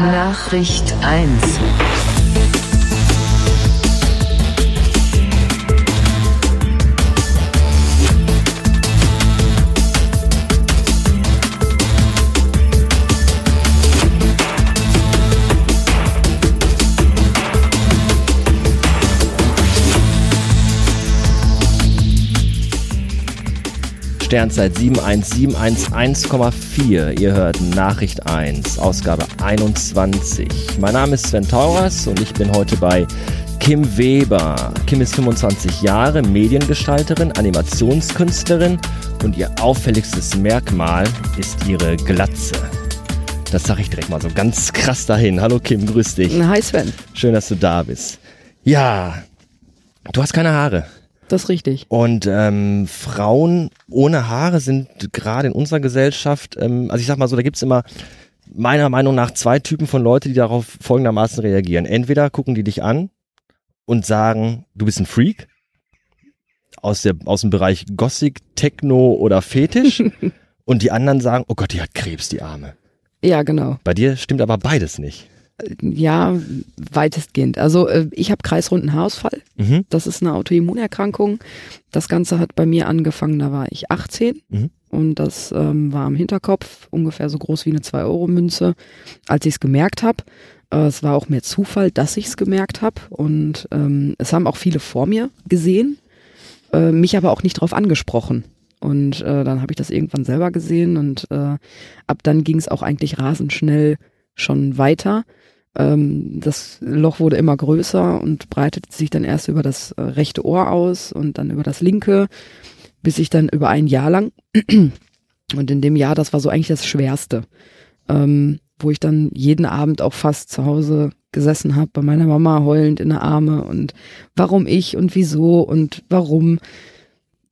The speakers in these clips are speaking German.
Nachricht 1. Sternzeit 71711,4. Ihr hört Nachricht 1, Ausgabe 21. Mein Name ist Sven Tauras und ich bin heute bei Kim Weber. Kim ist 25 Jahre, Mediengestalterin, Animationskünstlerin und ihr auffälligstes Merkmal ist ihre Glatze. Das sage ich direkt mal so ganz krass dahin. Hallo Kim, grüß dich. Hi Sven. Schön, dass du da bist. Ja, du hast keine Haare. Das ist richtig. Und ähm, Frauen ohne Haare sind gerade in unserer Gesellschaft, ähm, also ich sag mal so, da gibt's immer meiner Meinung nach zwei Typen von Leute, die darauf folgendermaßen reagieren. Entweder gucken die dich an und sagen, du bist ein Freak aus, der, aus dem Bereich Gothic, Techno oder Fetisch. und die anderen sagen, oh Gott, die hat Krebs, die Arme. Ja, genau. Bei dir stimmt aber beides nicht. Ja, weitestgehend. Also äh, ich habe kreisrunden Haarausfall. Mhm. Das ist eine Autoimmunerkrankung. Das Ganze hat bei mir angefangen, da war ich 18 Mhm. und das ähm, war am Hinterkopf, ungefähr so groß wie eine 2-Euro-Münze, als ich es gemerkt habe. Äh, es war auch mehr Zufall, dass ich es gemerkt habe und ähm, es haben auch viele vor mir gesehen, äh, mich aber auch nicht drauf angesprochen. Und äh, dann habe ich das irgendwann selber gesehen und äh, ab dann ging es auch eigentlich rasend schnell schon weiter. Ähm, das Loch wurde immer größer und breitete sich dann erst über das äh, rechte Ohr aus und dann über das linke, bis ich dann über ein Jahr lang, und in dem Jahr, das war so eigentlich das Schwerste, ähm, wo ich dann jeden Abend auch fast zu Hause gesessen habe, bei meiner Mama heulend in der Arme und warum ich und wieso und warum.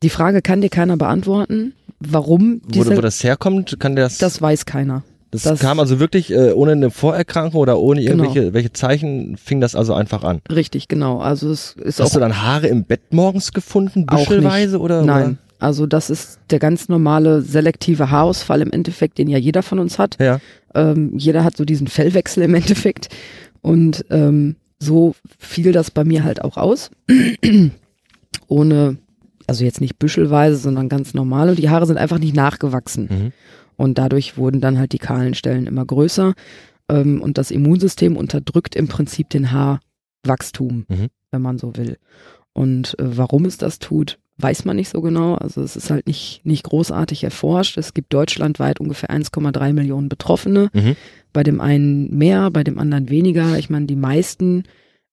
Die Frage kann dir keiner beantworten. Warum Wo, diese, wo das herkommt, kann der das, das weiß keiner. Das, das- kam also wirklich äh, ohne eine Vorerkrankung oder ohne Genau. irgendwelche welche Zeichen, fing das also einfach an. Richtig, genau. Also es ist Hast auch du dann Haare im Bett morgens gefunden, büschelweise oder? Nein, also das ist der ganz normale selektive Haarausfall im Endeffekt, den ja jeder von uns hat. Oder? Ja. Ähm, jeder hat so diesen Fellwechsel im Endeffekt. Und ähm, so fiel das bei mir halt auch aus. Ohne, also jetzt nicht büschelweise, sondern ganz normal. Und die Haare sind einfach nicht nachgewachsen. Mhm. Und dadurch wurden dann halt die kahlen Stellen immer größer. Ähm, und das Immunsystem unterdrückt im Prinzip den Haarwachstum, Mhm. wenn man so will. Und äh, warum es das tut, weiß man nicht so genau. Also es ist halt nicht, nicht großartig erforscht. Es gibt deutschlandweit ungefähr 1,3 Millionen Betroffene. Mhm. Bei dem einen mehr, bei dem anderen weniger. Ich meine, die meisten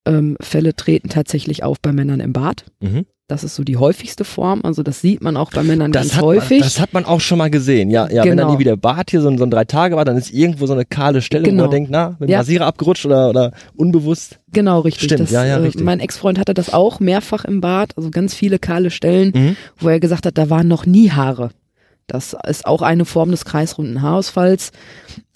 ähm, Fälle treten tatsächlich auf bei Männern im Bad. Mhm. Das ist so die häufigste Form. Also das sieht man auch bei Männern Das ganz hat, häufig. Man, das hat man auch schon mal gesehen. Ja, ja wenn dann Genau. die wieder Bart hier so ein, so ein drei Tage war, dann ist irgendwo so eine kahle Stelle, wo Genau. man denkt, na, mit dem Ja. Rasierer abgerutscht oder, oder unbewusst. Genau, richtig. Stimmt, das, ja, ja, äh, richtig. Mein Ex-Freund hatte das auch mehrfach im Bad, also ganz viele kahle Stellen, Mhm. wo er gesagt hat, da waren noch nie Haare. Das ist auch eine Form des kreisrunden Haarausfalls.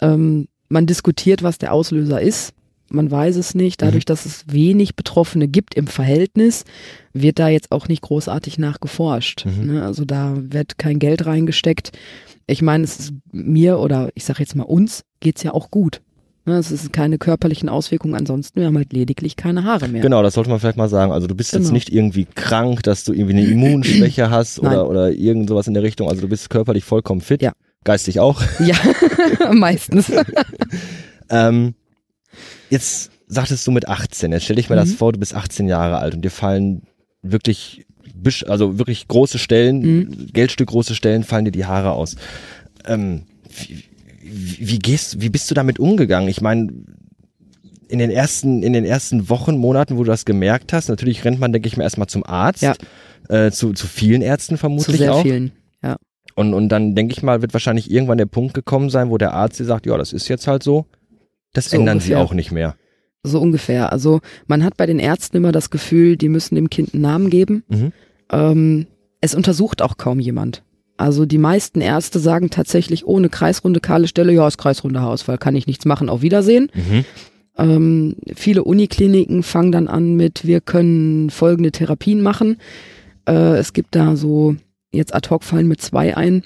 Ähm, man diskutiert, was der Auslöser ist. Man weiß es nicht. Dadurch, Mhm. dass es wenig Betroffene gibt im Verhältnis, wird da jetzt auch nicht großartig nachgeforscht. Mhm. Ne? Also da wird kein Geld reingesteckt. Ich meine, es ist mir oder ich sage jetzt mal uns, geht's ja auch gut. Ne? Es ist keine körperlichen Auswirkungen ansonsten. Wir haben halt lediglich keine Haare mehr. Genau, das sollte man vielleicht mal sagen. Also du bist jetzt Genau. nicht irgendwie krank, dass du irgendwie eine Immunschwäche hast Nein. oder, oder irgend sowas in der Richtung. Also du bist körperlich vollkommen fit. Ja. Geistig auch. Ja, meistens. Ähm, jetzt sagtest du mit 18. Jetzt stell dich mir das Mhm. vor, du bist 18 Jahre alt und dir fallen wirklich, also wirklich große Stellen, Mhm. Geldstück große Stellen, fallen dir die Haare aus. Ähm, wie, wie, gehst, wie bist du damit umgegangen? Ich meine, in den ersten, in den ersten Wochen, Monaten, wo du das gemerkt hast, natürlich rennt man, denke ich mal, erstmal zum Arzt. Ja. Äh, zu, zu vielen Ärzten Zu vermutlich sehr auch. vielen. Ja. Und, und dann denke ich mal, wird wahrscheinlich irgendwann der Punkt gekommen sein, wo der Arzt dir sagt, ja, das ist jetzt halt so. Das So ändern sie ungefähr. auch nicht mehr. So ungefähr. Also man hat bei den Ärzten immer das Gefühl, die müssen dem Kind einen Namen geben. Mhm. Ähm, es untersucht auch kaum jemand. Also die meisten Ärzte sagen tatsächlich ohne kreisrunde kahle Stelle, ja, ist kreisrunder Haarausfall, kann ich nichts machen, auf Wiedersehen. Mhm. Ähm, viele Unikliniken fangen dann an mit, wir können folgende Therapien machen. Äh, es gibt da so, jetzt ad hoc fallen mit zwei ein.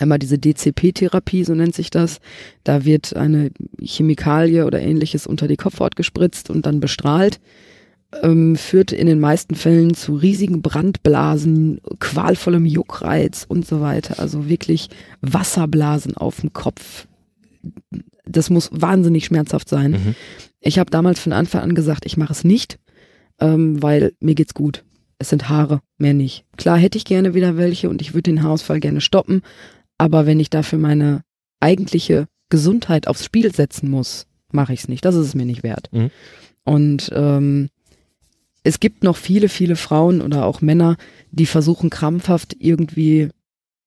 Einmal diese DCP-Therapie, so nennt sich das. Da wird eine Chemikalie oder ähnliches unter die Kopfhaut gespritzt und dann bestrahlt. Ähm, führt in den meisten Fällen zu riesigen Brandblasen, qualvollem Juckreiz und so weiter. Also wirklich Wasserblasen auf dem Kopf. Das muss wahnsinnig schmerzhaft sein. Mhm. Ich habe damals von Anfang an gesagt, ich mache es nicht, ähm, weil mir geht's gut. Es sind Haare, mehr nicht. Klar hätte ich gerne wieder welche und ich würde den Haarausfall gerne stoppen, aber wenn ich dafür meine eigentliche Gesundheit aufs Spiel setzen muss, mache ich es nicht. Das ist es mir nicht wert. Mhm. Und ähm, es gibt noch viele, viele Frauen oder auch Männer, die versuchen krampfhaft irgendwie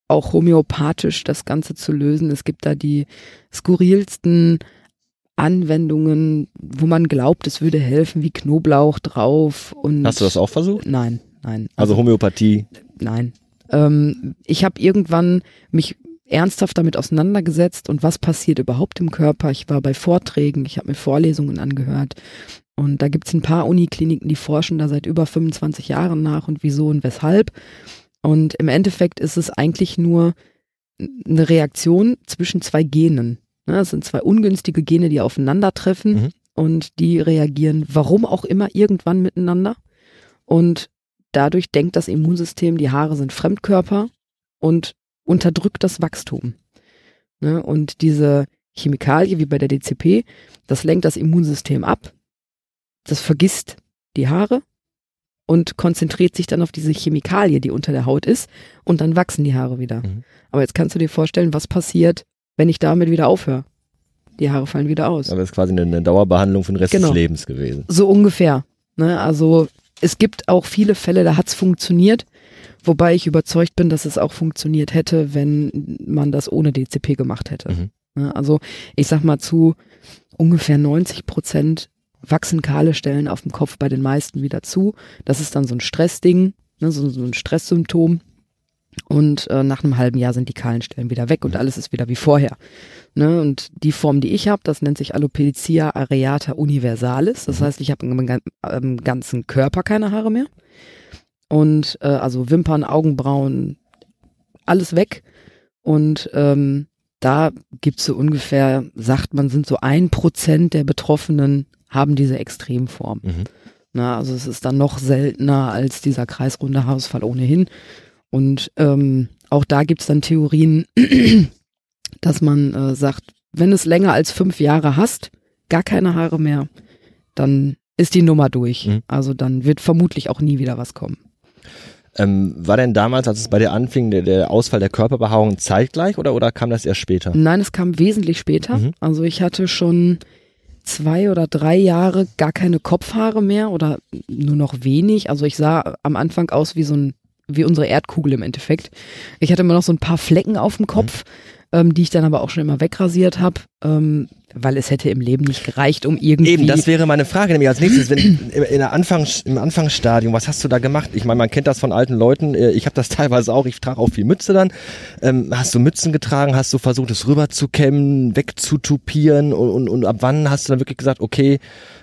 auch homöopathisch das Ganze zu lösen. Es gibt da die skurrilsten Anwendungen, wo man glaubt, es würde helfen, wie Knoblauch drauf und Hast du das auch versucht? Nein, nein. Also Homöopathie. Nein. Ähm, ich habe irgendwann mich ernsthaft damit auseinandergesetzt und was passiert überhaupt im Körper. Ich war bei Vorträgen, ich habe mir Vorlesungen angehört und da gibt's ein paar Unikliniken, die forschen da seit über 25 Jahren nach und wieso und weshalb. Und im Endeffekt ist es eigentlich nur eine Reaktion zwischen zwei Genen. Ne, Es sind zwei ungünstige Gene, die aufeinandertreffen Mhm. und die reagieren, warum auch immer, irgendwann miteinander. Und dadurch denkt das Immunsystem, die Haare sind Fremdkörper und unterdrückt das Wachstum. Ne? Und diese Chemikalie, wie bei der DCP, das lenkt das Immunsystem ab, das vergisst die Haare und konzentriert sich dann auf diese Chemikalie, die unter der Haut ist, und dann wachsen die Haare wieder. Mhm. Aber jetzt kannst du dir vorstellen, was passiert, wenn ich damit wieder aufhöre. Die Haare fallen wieder aus. Aber das ist quasi eine, eine Dauerbehandlung für den Rest Genau. des Lebens gewesen. So ungefähr. Ne? Also es gibt auch viele Fälle, da hat's funktioniert, wobei ich überzeugt bin, dass es auch funktioniert hätte, wenn man das ohne DCP gemacht hätte. Mhm. Also ich sag mal zu ungefähr 90 Prozent wachsen kahle Stellen auf dem Kopf bei den meisten wieder zu. Das ist dann so ein Stressding, ne? so, so ein Stresssymptom. Und äh, nach einem halben Jahr sind die kahlen Stellen wieder weg und alles ist wieder wie vorher. Ne? Und die Form, die ich habe, das nennt sich Alopecia areata universalis. Das heißt, ich habe im, im ganzen Körper keine Haare mehr. Und äh, also Wimpern, Augenbrauen, alles weg. Und ähm, da gibt's so ungefähr, sagt man, sind so ein Prozent der Betroffenen haben diese Extremform. Mhm. Na, also es ist dann noch seltener als dieser kreisrunde Haarausfall ohnehin. Und ähm, auch da gibt's dann Theorien, dass man äh, sagt, wenn es länger als fünf Jahre hast, gar keine Haare mehr, dann ist die Nummer durch. Mhm. Also dann wird vermutlich auch nie wieder was kommen. Ähm, war denn damals, als es bei dir anfing, der, der Ausfall der Körperbehaarung zeitgleich oder, oder kam das erst später? Nein, es kam wesentlich später. Mhm. Also ich hatte schon zwei oder drei Jahre gar keine Kopfhaare mehr oder nur noch wenig. Also ich sah am Anfang aus wie so ein, wie unsere Erdkugel im Endeffekt. Ich hatte immer noch so ein paar Flecken auf dem Kopf, ähm, die ich dann aber auch schon immer wegrasiert habe, ähm, weil es hätte im Leben nicht gereicht, um irgendwie. Eben, das wäre meine Frage, nämlich als nächstes, wenn im- in der Anfangs, im Anfangsstadium, was hast du da gemacht? Ich meine, man kennt das von alten Leuten, äh, ich habe das teilweise auch, ich trage auch viel Mütze dann. Ähm, hast du Mützen getragen, hast du versucht, es rüberzukämmen, wegzutupieren und, und, und ab wann hast du dann wirklich gesagt, okay,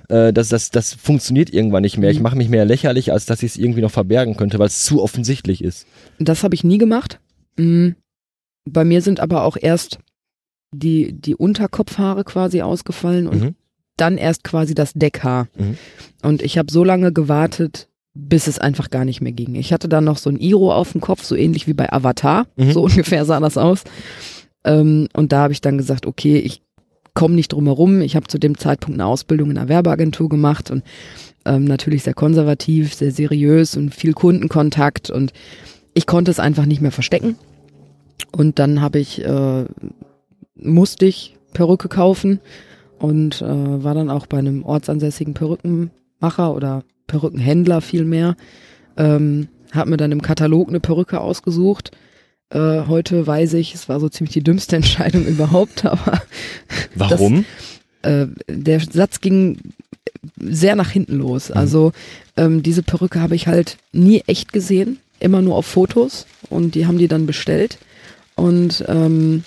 äh, das, das, das funktioniert irgendwann nicht mehr, ich Mhm. mache mich mehr lächerlich, als dass ich es irgendwie noch verbergen könnte, weil es zu offensichtlich ist. Das habe ich nie gemacht. Mm. Bei mir sind aber auch erst die, die Unterkopfhaare quasi ausgefallen und Mhm. dann erst quasi das Deckhaar. Mhm. Und ich habe so lange gewartet, bis es einfach gar nicht mehr ging. Ich hatte dann noch so ein Iro auf dem Kopf, so ähnlich wie bei Avatar. Mhm. So ungefähr sah das aus. Ähm, und da habe ich dann gesagt, okay, ich komme nicht drum herum. Ich habe zu dem Zeitpunkt eine Ausbildung in einer Werbeagentur gemacht und ähm, natürlich sehr konservativ, sehr seriös und viel Kundenkontakt und ich konnte es einfach nicht mehr verstecken. Und dann habe ich, äh, musste ich Perücke kaufen und äh, war dann auch bei einem ortsansässigen Perückenmacher oder Perückenhändler vielmehr. Ähm, hab mir dann im Katalog eine Perücke ausgesucht. Äh, heute weiß ich, es war so ziemlich die dümmste Entscheidung überhaupt, aber Warum? äh, der Satz ging sehr nach hinten los. Also ähm, diese Perücke habe ich halt nie echt gesehen, immer nur auf Fotos und die haben die dann bestellt und ähm,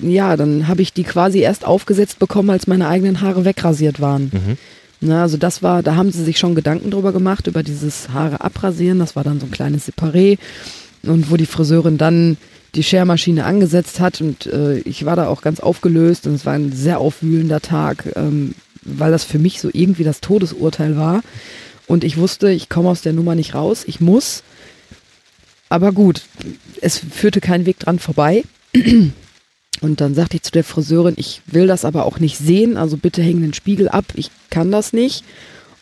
ja, dann habe ich die quasi erst aufgesetzt bekommen, als meine eigenen Haare wegrasiert waren. Mhm. Na, also das war, da haben sie sich schon Gedanken drüber gemacht, über dieses Haare abrasieren. Das war dann so ein kleines Separé. Und wo die Friseurin dann die Schermaschine angesetzt hat und äh, ich war da auch ganz aufgelöst und es war ein sehr aufwühlender Tag, ähm, weil das für mich so irgendwie das Todesurteil war. Und ich wusste, ich komme aus der Nummer nicht raus, ich muss. Aber gut, es führte kein Weg dran vorbei. Und dann sagte ich zu der Friseurin, ich will das aber auch nicht sehen, also bitte hängen den Spiegel ab, ich kann das nicht.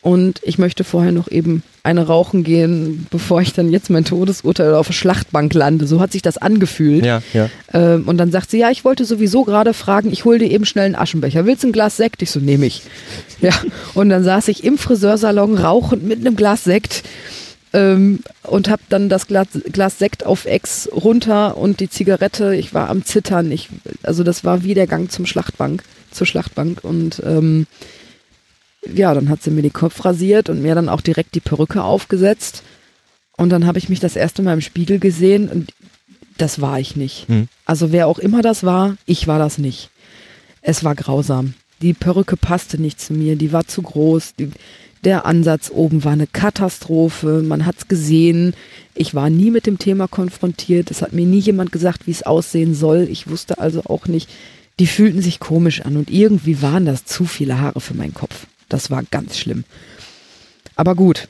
Und ich möchte vorher noch eben eine rauchen gehen, bevor ich dann jetzt mein Todesurteil auf der Schlachtbank lande. So hat sich das angefühlt. Ja, ja. Ähm, und dann sagt sie, ja, ich wollte sowieso gerade fragen, ich hol dir eben schnell einen Aschenbecher. Willst du ein Glas Sekt? Ich so, nehme ich. Ja. Und dann saß ich im Friseursalon rauchend mit einem Glas Sekt ähm, und habe dann das Glas, Glas Sekt auf Ex runter und die Zigarette. Ich war am Zittern. Ich, also das war wie der Gang zum Schlachtbank, zur Schlachtbank und ähm, ja, dann hat sie mir den Kopf rasiert und mir dann auch direkt die Perücke aufgesetzt. Und dann habe ich mich das erste Mal im Spiegel gesehen und das war ich nicht. Mhm. Also wer auch immer das war, ich war das nicht. Es war grausam. Die Perücke passte nicht zu mir, die war zu groß. Die, der Ansatz oben war eine Katastrophe. Man hat's gesehen. Ich war nie mit dem Thema konfrontiert. Es hat mir nie jemand gesagt, wie es aussehen soll. Ich wusste also auch nicht. Die fühlten sich komisch an und irgendwie waren das zu viele Haare für meinen Kopf. Das war ganz schlimm. Aber gut,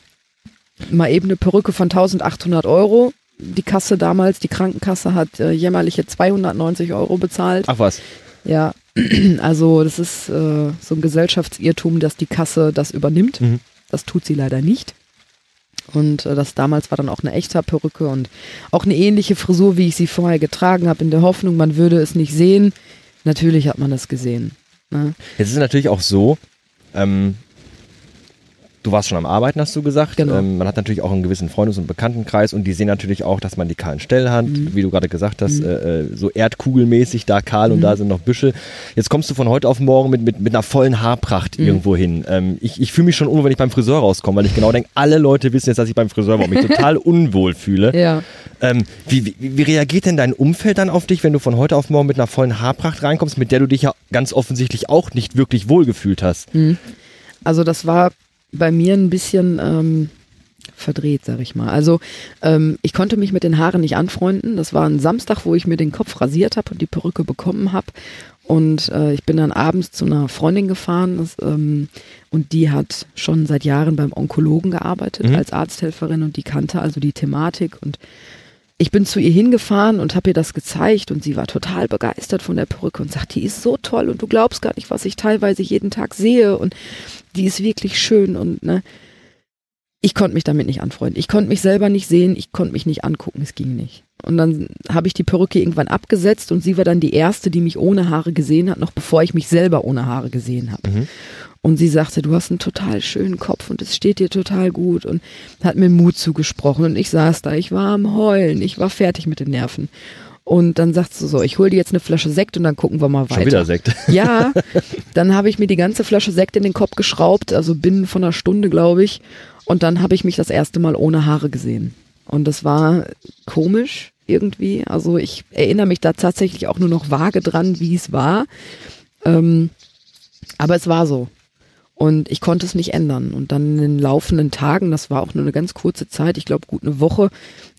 mal eben eine Perücke von 1800 Euro. Die Kasse damals, die Krankenkasse hat äh, jämmerliche 290 Euro bezahlt. Ach was. Ja, also das ist äh, so ein Gesellschaftsirrtum, dass die Kasse das übernimmt. Mhm. Das tut sie leider nicht. Und äh, das damals war dann auch eine echte Perücke und auch eine ähnliche Frisur, wie ich sie vorher getragen habe, in der Hoffnung, man würde es nicht sehen. Natürlich hat man es gesehen. Ne? Jetzt ist es natürlich auch so, ähm, du warst schon am Arbeiten, hast du gesagt. Genau. Ähm, man hat natürlich auch einen gewissen Freundes- und Bekanntenkreis und die sehen natürlich auch, dass man die kahlen Stellen hat, Mhm. wie du gerade gesagt hast, äh, äh, so erdkugelmäßig, da kahl und Mhm. da sind noch Büschel. Jetzt kommst du von heute auf morgen mit, mit, mit einer vollen Haarpracht Mhm. irgendwo hin. Ähm, ich ich fühle mich schon unwohl, wenn ich beim Friseur rauskomme, weil ich genau denke, alle Leute wissen jetzt, dass ich beim Friseur war und mich total unwohl fühle. Ja. Ähm, wie, wie, wie reagiert denn dein Umfeld dann auf dich, wenn du von heute auf morgen mit einer vollen Haarpracht reinkommst, mit der du dich ja ganz offensichtlich auch nicht wirklich wohlgefühlt hast? Also das war bei mir ein bisschen ähm, verdreht, sag ich mal. Also ähm, ich konnte mich mit den Haaren nicht anfreunden. Das war ein Samstag, wo ich mir den Kopf rasiert habe und die Perücke bekommen habe. Und äh, ich bin dann abends zu einer Freundin gefahren das, ähm, und die hat schon seit Jahren beim Onkologen gearbeitet Mhm. als Arzthelferin und die kannte also die Thematik und ich bin zu ihr hingefahren und habe ihr das gezeigt und sie war total begeistert von der Perücke und sagt, die ist so toll und du glaubst gar nicht, was ich teilweise jeden Tag sehe und die ist wirklich schön und ne, ich konnte mich damit nicht anfreunden. Ich konnte mich selber nicht sehen, ich konnte mich nicht angucken, es ging nicht. Und dann habe ich die Perücke irgendwann abgesetzt und sie war dann die erste, die mich ohne Haare gesehen hat, noch bevor ich mich selber ohne Haare gesehen habe. Mhm. Und sie sagte, du hast einen total schönen Kopf und es steht dir total gut und hat mir Mut zugesprochen und ich saß da, ich war am Heulen, ich war fertig mit den Nerven. Und dann sagt sie so, ich hol dir jetzt eine Flasche Sekt und dann gucken wir mal weiter. Schon wieder Sekt. Ja, dann habe ich mir die ganze Flasche Sekt in den Kopf geschraubt, also binnen von einer Stunde, glaube ich. Und dann habe ich mich das erste Mal ohne Haare gesehen. Und das war komisch irgendwie. Also ich erinnere mich da tatsächlich auch nur noch vage dran, wie es war. Ähm, aber es war so. Und ich konnte es nicht ändern. Und dann in den laufenden Tagen, das war auch nur eine ganz kurze Zeit, ich glaube gut eine Woche,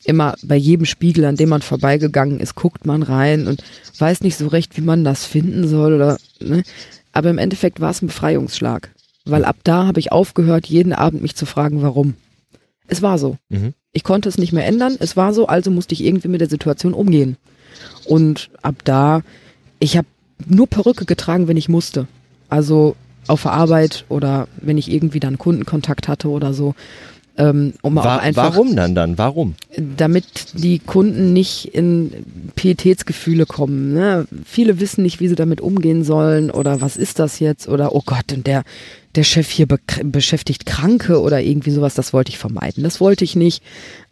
immer bei jedem Spiegel, an dem man vorbeigegangen ist, guckt man rein und weiß nicht so recht, wie man das finden soll oder, ne? Aber im Endeffekt war es ein Befreiungsschlag. Weil ab da habe ich aufgehört, jeden Abend mich zu fragen, warum. Es war so. Mhm. Ich konnte es nicht mehr ändern. Es war so, also musste ich irgendwie mit der Situation umgehen. Und ab da, ich habe nur Perücke getragen, wenn ich musste. Also auf der Arbeit oder wenn ich irgendwie dann Kundenkontakt hatte oder so. Ähm, um auch Wa einfach, warum dann dann? Warum? damit die Kunden nicht in Pietätsgefühle kommen. Ne? Viele wissen nicht, wie sie damit umgehen sollen oder was ist das jetzt oder oh Gott, und der, der Chef hier be beschäftigt Kranke oder irgendwie sowas, das wollte ich vermeiden. Das wollte ich nicht.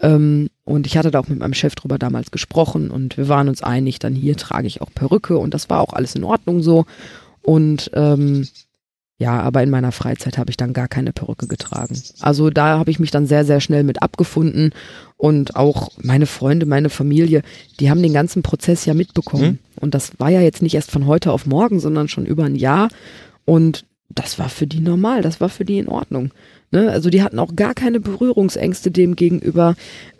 Ähm, und ich hatte da auch mit meinem Chef drüber damals gesprochen und wir waren uns einig, dann hier trage ich auch Perücke und das war auch alles in Ordnung so. Und ähm, ja, aber in meiner Freizeit habe ich dann gar keine Perücke getragen. Also da habe ich mich dann sehr, sehr schnell mit abgefunden und auch meine Freunde, meine Familie, die haben den ganzen Prozess ja mitbekommen. Mhm. Und das war ja jetzt nicht erst von heute auf morgen, sondern schon über ein Jahr. Und das war für die normal, das war für die in Ordnung. Ne? Also die hatten auch gar keine Berührungsängste dem gegenüber.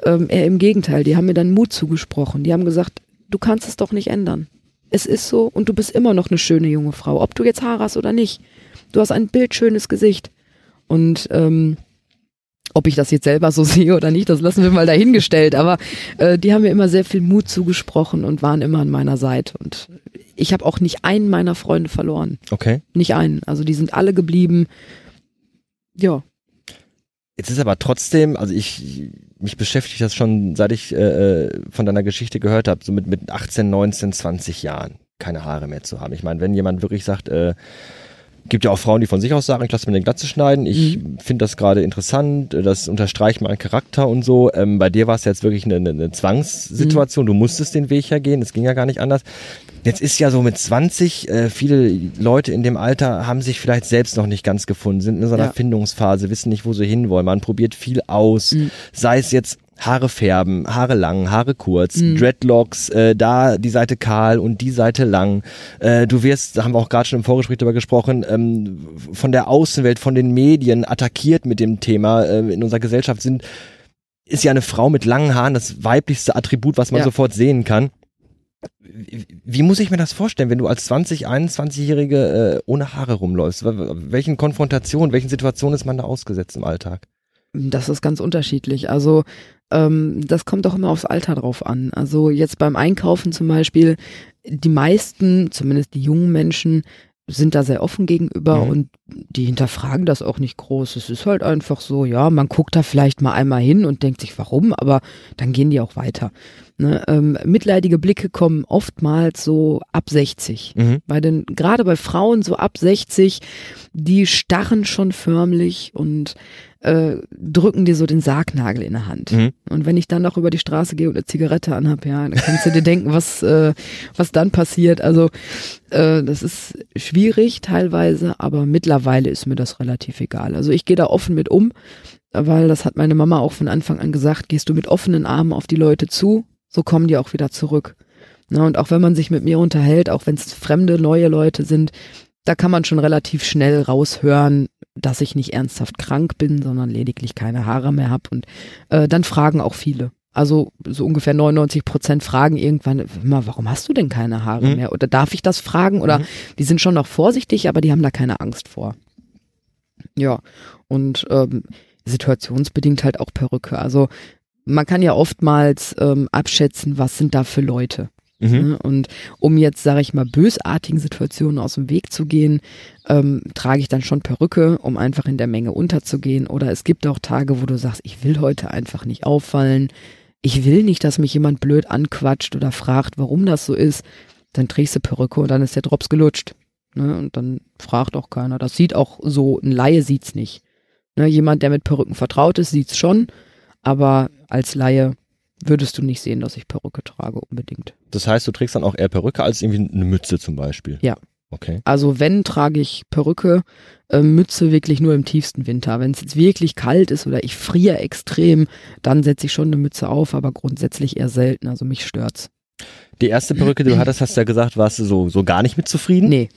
Ähm, eher im Gegenteil, die haben mir dann Mut zugesprochen. Die haben gesagt, du kannst es doch nicht ändern. Es ist so und du bist immer noch eine schöne junge Frau, ob du jetzt Haare hast oder nicht. Du hast ein bildschönes Gesicht. Und ähm, ob ich das jetzt selber so sehe oder nicht, das lassen wir mal dahingestellt. Aber äh, die haben mir immer sehr viel Mut zugesprochen und waren immer an meiner Seite. Und ich habe auch nicht einen meiner Freunde verloren. Okay. Nicht einen. Also die sind alle geblieben. Ja. Jetzt ist aber trotzdem, also ich, mich beschäftigt das schon, seit ich äh, äh von deiner Geschichte gehört habe, so mit, mit 18, 19, 20 Jahren keine Haare mehr zu haben. Ich meine, wenn jemand wirklich sagt, äh, gibt ja auch Frauen, die von sich aus sagen, ich lasse mir den Glatze schneiden. Ich mhm. finde das gerade interessant, das unterstreicht meinen Charakter und so. Ähm, bei dir war es jetzt wirklich eine, eine Zwangssituation. Mhm. Du musstest den Weg ja gehen, es ging ja gar nicht anders. Jetzt ist ja so mit 20, äh, viele Leute in dem Alter haben sich vielleicht selbst noch nicht ganz gefunden, sind in so einer ja. Findungsphase, wissen nicht, wo sie hinwollen. Man probiert viel aus, mhm. sei es jetzt Haare färben, Haare lang, Haare kurz, mhm. Dreadlocks, äh, da die Seite kahl und die Seite lang. Äh, du wirst, da haben wir auch gerade schon im Vorgespräch darüber gesprochen, ähm, von der Außenwelt, von den Medien attackiert mit dem Thema. Äh, in unserer Gesellschaft sind, ist ja eine Frau mit langen Haaren das weiblichste Attribut, was man ja. sofort sehen kann. Wie muss ich mir das vorstellen, wenn du als 20, 21-Jährige äh, ohne Haare rumläufst? Welchen Konfrontationen, welchen Situationen ist man da ausgesetzt im Alltag? Das ist ganz unterschiedlich. Also ähm, das kommt auch immer aufs Alter drauf an. Also jetzt beim Einkaufen zum Beispiel, die meisten, zumindest die jungen Menschen, sind da sehr offen gegenüber mhm. und die hinterfragen das auch nicht groß. Es ist halt einfach so, ja, man guckt da vielleicht mal einmal hin und denkt sich, warum, aber dann gehen die auch weiter. Ne? Ähm, mitleidige Blicke kommen oftmals so ab 60. Mhm. Bei den, gerade bei Frauen so ab 60, die starren schon förmlich und äh, drücken dir so den Sargnagel in der Hand. Mhm. Und wenn ich dann noch über die Straße gehe und eine Zigarette anhab, ja, dann kannst du dir denken, was, äh, was dann passiert. Also äh, das ist schwierig teilweise, aber mittlerweile ist mir das relativ egal. Also ich gehe da offen mit um, weil das hat meine Mama auch von Anfang an gesagt, gehst du mit offenen Armen auf die Leute zu, so kommen die auch wieder zurück. Na, und auch wenn man sich mit mir unterhält, auch wenn es fremde, neue Leute sind, da kann man schon relativ schnell raushören, dass ich nicht ernsthaft krank bin, sondern lediglich keine Haare mehr habe. Und äh, dann fragen auch viele. Also so ungefähr 99 Prozent fragen irgendwann, immer, warum hast du denn keine Haare mhm. mehr? Oder darf ich das fragen? Oder mhm. die sind schon noch vorsichtig, aber die haben da keine Angst vor. Ja, und ähm, situationsbedingt halt auch Perücke. Also man kann ja oftmals ähm, abschätzen, was sind da für Leute. Mhm. Ne? Und um jetzt, sage ich mal, bösartigen Situationen aus dem Weg zu gehen, ähm, trage ich dann schon Perücke, um einfach in der Menge unterzugehen. Oder es gibt auch Tage, wo du sagst, ich will heute einfach nicht auffallen. Ich will nicht, dass mich jemand blöd anquatscht oder fragt, warum das so ist. Dann trägst du Perücke und dann ist der Drops gelutscht. Ne? Und dann fragt auch keiner. Das sieht auch so, ein Laie sieht's nicht. Ne? Jemand, der mit Perücken vertraut ist, sieht's schon. Aber als Laie würdest du nicht sehen, dass ich Perücke trage unbedingt. Das heißt, du trägst dann auch eher Perücke als irgendwie eine Mütze zum Beispiel? Ja. Okay. Also wenn, trage ich Perücke, äh, Mütze wirklich nur im tiefsten Winter. Wenn es jetzt wirklich kalt ist oder ich friere extrem, dann setze ich schon eine Mütze auf, aber grundsätzlich eher selten. Also mich stört's. Die erste Perücke, die du hattest, hast du ja gesagt, warst du so, so gar nicht mit zufrieden? Nee.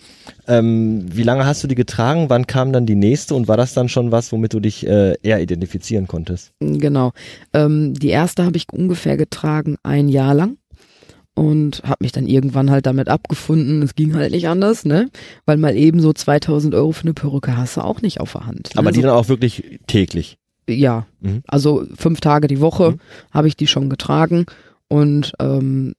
Ähm, wie lange hast du die getragen? Wann kam dann die nächste? Und war das dann schon was, womit du dich äh, eher identifizieren konntest? Genau. Ähm, die erste habe ich ungefähr getragen ein Jahr lang und habe mich dann irgendwann halt damit abgefunden. Es ging halt nicht anders, ne? Weil mal eben so 2000 Euro für eine Perücke hast du auch nicht auf der Hand. Ne? Aber die dann auch wirklich täglich? Ja, mhm. also fünf Tage die Woche mhm. habe ich die schon getragen und ähm,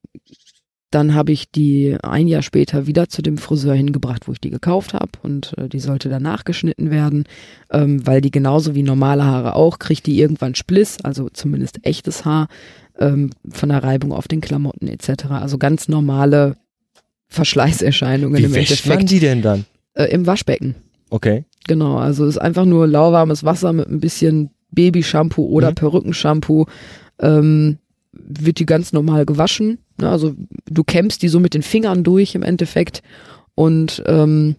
dann habe ich die ein Jahr später wieder zu dem Friseur hingebracht, wo ich die gekauft habe und äh, die sollte dann nachgeschnitten werden, ähm, weil die genauso wie normale Haare auch, kriegt die irgendwann Spliss, also zumindest echtes Haar, ähm, von der Reibung auf den Klamotten etc. Also ganz normale Verschleißerscheinungen wie im Endeffekt. man die denn dann? Äh, Im Waschbecken. Okay. Genau, also es ist einfach nur lauwarmes Wasser mit ein bisschen Babyshampoo oder mhm. Perückenshampoo. Ähm, wird die ganz normal gewaschen. Ne? Also du kämmst die so mit den Fingern durch im Endeffekt und ähm,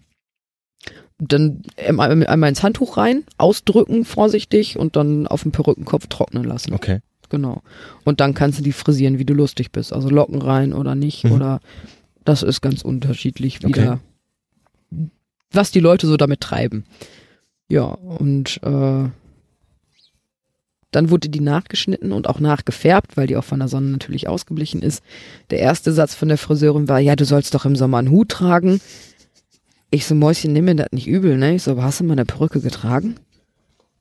dann einmal ins Handtuch rein, ausdrücken vorsichtig und dann auf dem Perückenkopf trocknen lassen. Okay. Genau. Und dann kannst du die frisieren, wie du lustig bist. Also Locken rein oder nicht. Mhm. Oder das ist ganz unterschiedlich wieder, okay. was die Leute so damit treiben. Ja, und äh, Dann wurde die nachgeschnitten und auch nachgefärbt, weil die auch von der Sonne natürlich ausgeblichen ist. Der erste Satz von der Friseurin war, ja, du sollst doch im Sommer einen Hut tragen. Ich so, Mäuschen, nimm mir das nicht übel, ne? Ich so, aber hast du mal eine Perücke getragen?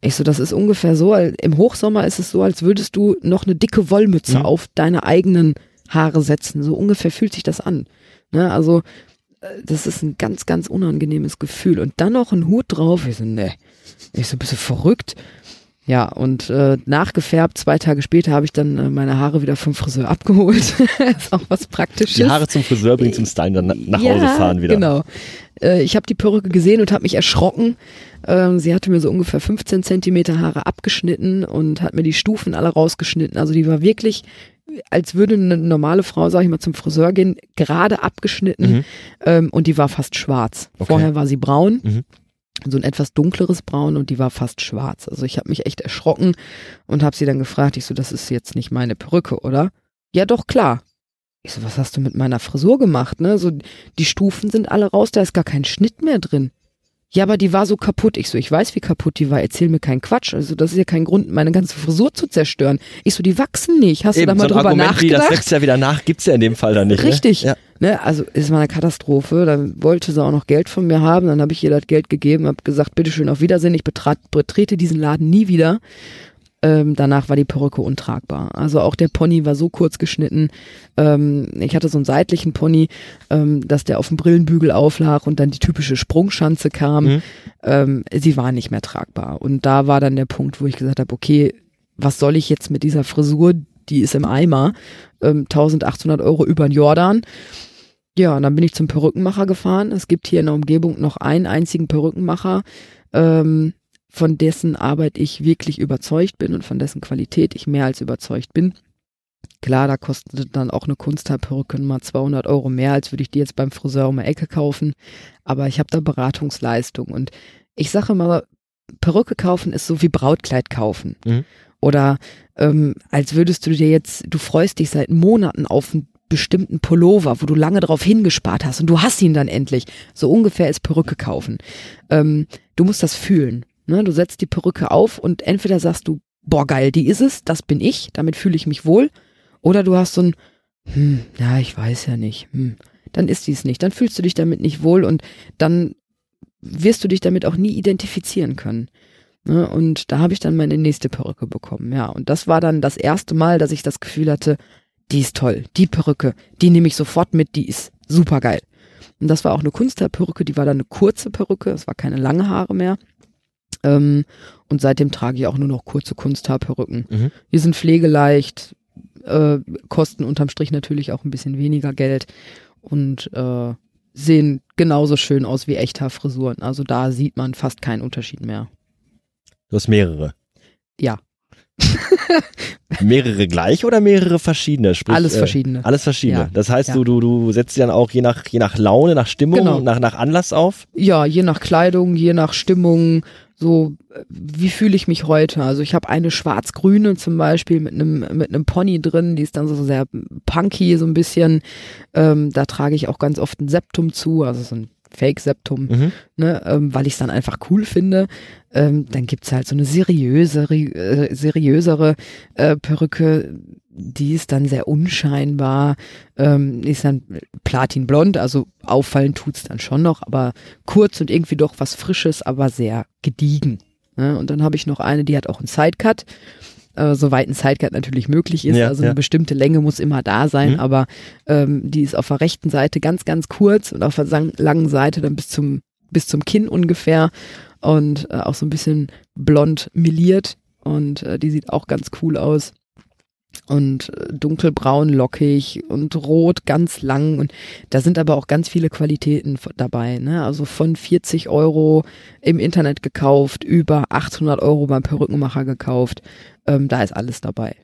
Ich so, das ist ungefähr so, im Hochsommer ist es so, als würdest du noch eine dicke Wollmütze Mhm. auf deine eigenen Haare setzen. So ungefähr fühlt sich das an. Ne? Also, äh, das ist ein ganz, ganz unangenehmes Gefühl. Und dann noch ein Hut drauf. Ich so, ne. Ich so, bist du verrückt? Ja, und äh, nachgefärbt, zwei Tage später habe ich dann äh, meine Haare wieder vom Friseur abgeholt. ist auch was Praktisches. Die Haare zum Friseur bringen, zum Stylen, dann na- nach Ja, Hause fahren wieder. Genau. Äh, ich habe die Perücke gesehen und habe mich erschrocken. Ähm, sie hatte mir so ungefähr 15 Zentimeter Haare abgeschnitten und hat mir die Stufen alle rausgeschnitten. Also die war wirklich, als würde eine normale Frau, sag ich mal, zum Friseur gehen, gerade abgeschnitten Mhm. ähm, und die war fast schwarz. Okay. Vorher war sie braun. Mhm. So ein etwas dunkleres Braun und die war fast schwarz. Also ich habe mich echt erschrocken und habe sie dann gefragt, ich so, das ist jetzt nicht meine Perücke, oder? Ja, doch, klar. Ich so, was hast du mit meiner Frisur gemacht, ne? So, die Stufen sind alle raus, da ist gar kein Schnitt mehr drin. Ja, aber die war so kaputt. Ich so, ich weiß, wie kaputt die war. Erzähl mir keinen Quatsch. Also, das ist ja kein Grund, meine ganze Frisur zu zerstören. Ich so, die wachsen nicht. Hast du da Eben, mal so drüber Argument wie, das nachgedacht? wächst ja wieder nach, gibt's ja in dem Fall dann nicht. Richtig. Ne? Ja. Ne, also es war eine Katastrophe. Dann wollte sie auch noch Geld von mir haben. Dann habe ich ihr das Geld gegeben, habe gesagt, bitteschön, auf Wiedersehen. Ich betrat, betrete diesen Laden nie wieder. Ähm, danach war die Perücke untragbar. Also auch der Pony war so kurz geschnitten. Ähm, ich hatte so einen seitlichen Pony, ähm, dass der auf dem Brillenbügel auflag und dann die typische Sprungschanze kam. Mhm. Ähm, sie war nicht mehr tragbar. Und da war dann der Punkt, wo ich gesagt habe, okay, was soll ich jetzt mit dieser Frisur? Die ist im Eimer. Ähm, 1800 Euro über den Jordan. Ja, und dann bin ich zum Perückenmacher gefahren. Es gibt hier in der Umgebung noch einen einzigen Perückenmacher, ähm, von dessen Arbeit ich wirklich überzeugt bin und von dessen Qualität ich mehr als überzeugt bin. Klar, da kostet dann auch eine Kunsthaarperücke mal 200 Euro mehr, als würde ich die jetzt beim Friseur um die Ecke kaufen. Aber ich habe da Beratungsleistung und ich sage mal, Perücke kaufen ist so wie Brautkleid kaufen. Mhm. Oder ähm, als würdest du dir jetzt, du freust dich seit Monaten auf einen bestimmten Pullover, wo du lange drauf hingespart hast und du hast ihn dann endlich. So ungefähr ist Perücke kaufen. Ähm, du musst das fühlen. Ne? Du setzt die Perücke auf und entweder sagst du, boah geil, die ist es, das bin ich, damit fühle ich mich wohl. Oder du hast so ein, hm, ja, ich weiß ja nicht, hm, dann ist dies nicht. Dann fühlst du dich damit nicht wohl und dann wirst du dich damit auch nie identifizieren können. Ne? Und da habe ich dann meine nächste Perücke bekommen, ja. Und das war dann das erste Mal, dass ich das Gefühl hatte, die ist toll, die Perücke, die nehme ich sofort mit, die ist super geil. Und das war auch eine Kunsthaarperücke, die war dann eine kurze Perücke, es war keine lange Haare mehr. Ähm, und seitdem trage ich auch nur noch kurze Kunsthaarperücken. Mhm. Die sind pflegeleicht, äh, kosten unterm Strich natürlich auch ein bisschen weniger Geld und äh, sehen genauso schön aus wie Echthaarfrisuren. Also da sieht man fast keinen Unterschied mehr. Du hast mehrere. Ja. mehrere gleich oder mehrere verschiedene? Sprich, Alles äh, verschiedene. Alles verschiedene. Ja. Das heißt, Ja. du, du, du setzt sie dann auch je nach, je nach Laune, nach Stimmung, Genau. nach, nach Anlass auf. Ja, je nach Kleidung, je nach Stimmung, so äh, wie fühle ich mich heute. Also ich habe eine schwarz-grüne zum Beispiel mit einem mit einem Pony drin, die ist dann so sehr punky, so ein bisschen. Ähm, da trage ich auch ganz oft ein Septum zu, also so ein Fake-Septum, Mhm. ne, ähm, weil ich es dann einfach cool finde. Ähm, dann gibt's halt so eine seriösere, äh, seriösere äh, Perücke, die ist dann sehr unscheinbar, ähm, ist dann platinblond, also auffallen tut's dann schon noch, aber kurz und irgendwie doch was Frisches, aber sehr gediegen. Ne? Und dann habe ich noch eine, die hat auch einen Sidecut, äh, soweit ein Sidecut natürlich möglich ist. Ja, also ja. eine bestimmte Länge muss immer da sein, Mhm. aber ähm, die ist auf der rechten Seite ganz, ganz kurz und auf der langen Seite dann bis zum, bis zum Kinn ungefähr und äh, auch so ein bisschen blond meliert und äh, die sieht auch ganz cool aus. Und äh, dunkelbraun lockig und rot ganz lang und da sind aber auch ganz viele Qualitäten dabei, ne? Also von 40 Euro im Internet gekauft, über 800 Euro beim Perückenmacher gekauft, ähm, da ist alles dabei.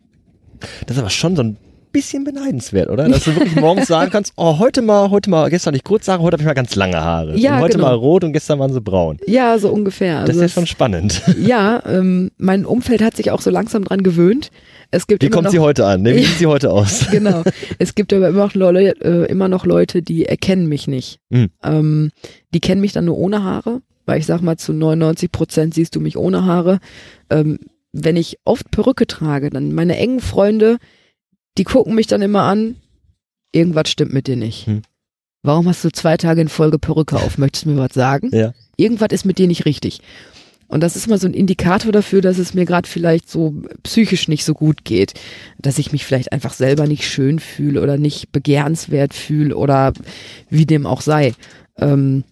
Das ist aber schon so ein bisschen beneidenswert, oder? Dass du wirklich morgens sagen kannst, oh, heute mal, heute mal, gestern nicht kurz Haare, heute habe ich mal ganz lange Haare. Ja, und heute genau. mal rot und gestern waren sie braun. Ja, so ungefähr. Das Also ist ja es- schon spannend. Ja, ähm, mein Umfeld hat sich auch so langsam dran gewöhnt. Es gibt Wie kommt noch, sie heute an? Ne? Wie sieht sie heute aus? Genau. Es gibt aber immer noch, Leute, äh, immer noch Leute, die erkennen mich nicht. Mhm. Ähm, die kennen mich dann nur ohne Haare, weil ich sag mal, zu 99 Prozent siehst du mich ohne Haare. Ähm, wenn ich oft Perücke trage, dann meine engen Freunde, die gucken mich dann immer an, irgendwas stimmt mit dir nicht. Hm. Warum hast du zwei Tage in Folge Perücke auf? Möchtest du mir was sagen? Ja. Irgendwas ist mit dir nicht richtig. Und das ist mal so ein Indikator dafür, dass es mir gerade vielleicht so psychisch nicht so gut geht. Dass ich mich vielleicht einfach selber nicht schön fühle oder nicht begehrenswert fühle oder wie dem auch sei. Ähm,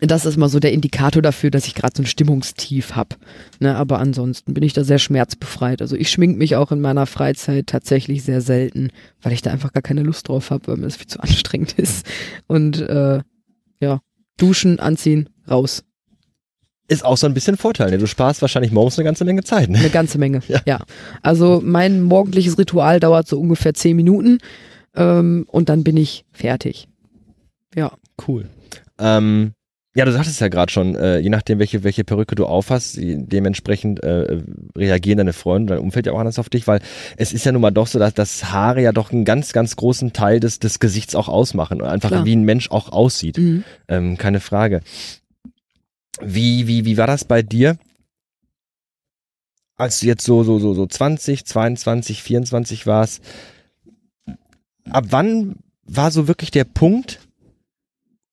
das ist mal so der Indikator dafür, dass ich gerade so ein Stimmungstief hab. Ne, aber ansonsten bin ich da sehr schmerzbefreit. Also ich schmink mich auch in meiner Freizeit tatsächlich sehr selten, weil ich da einfach gar keine Lust drauf habe, weil mir das viel zu anstrengend ist. Und äh, ja, duschen, anziehen, raus. Ist auch so ein bisschen Vorteil. Ne? Du sparst wahrscheinlich morgens eine ganze Menge Zeit. Ne? Eine ganze Menge. Ja. Ja. Also mein morgendliches Ritual dauert so ungefähr zehn Minuten ähm, und dann bin ich fertig. Ja. Cool. Ähm, ja, du sagtest ja gerade schon, äh, je nachdem, welche, welche Perücke du aufhast, dementsprechend äh, reagieren deine Freunde, dein Umfeld ja auch anders auf dich, weil es ist ja nun mal doch so, dass, dass Haare ja doch einen ganz, ganz großen Teil des, des Gesichts auch ausmachen und einfach Klar. wie ein Mensch auch aussieht. Mhm. Ähm, keine Frage. Wie, wie, wie war das bei dir? Als du jetzt so, so, so, so 20, 22, 24 warst, ab wann war so wirklich der Punkt,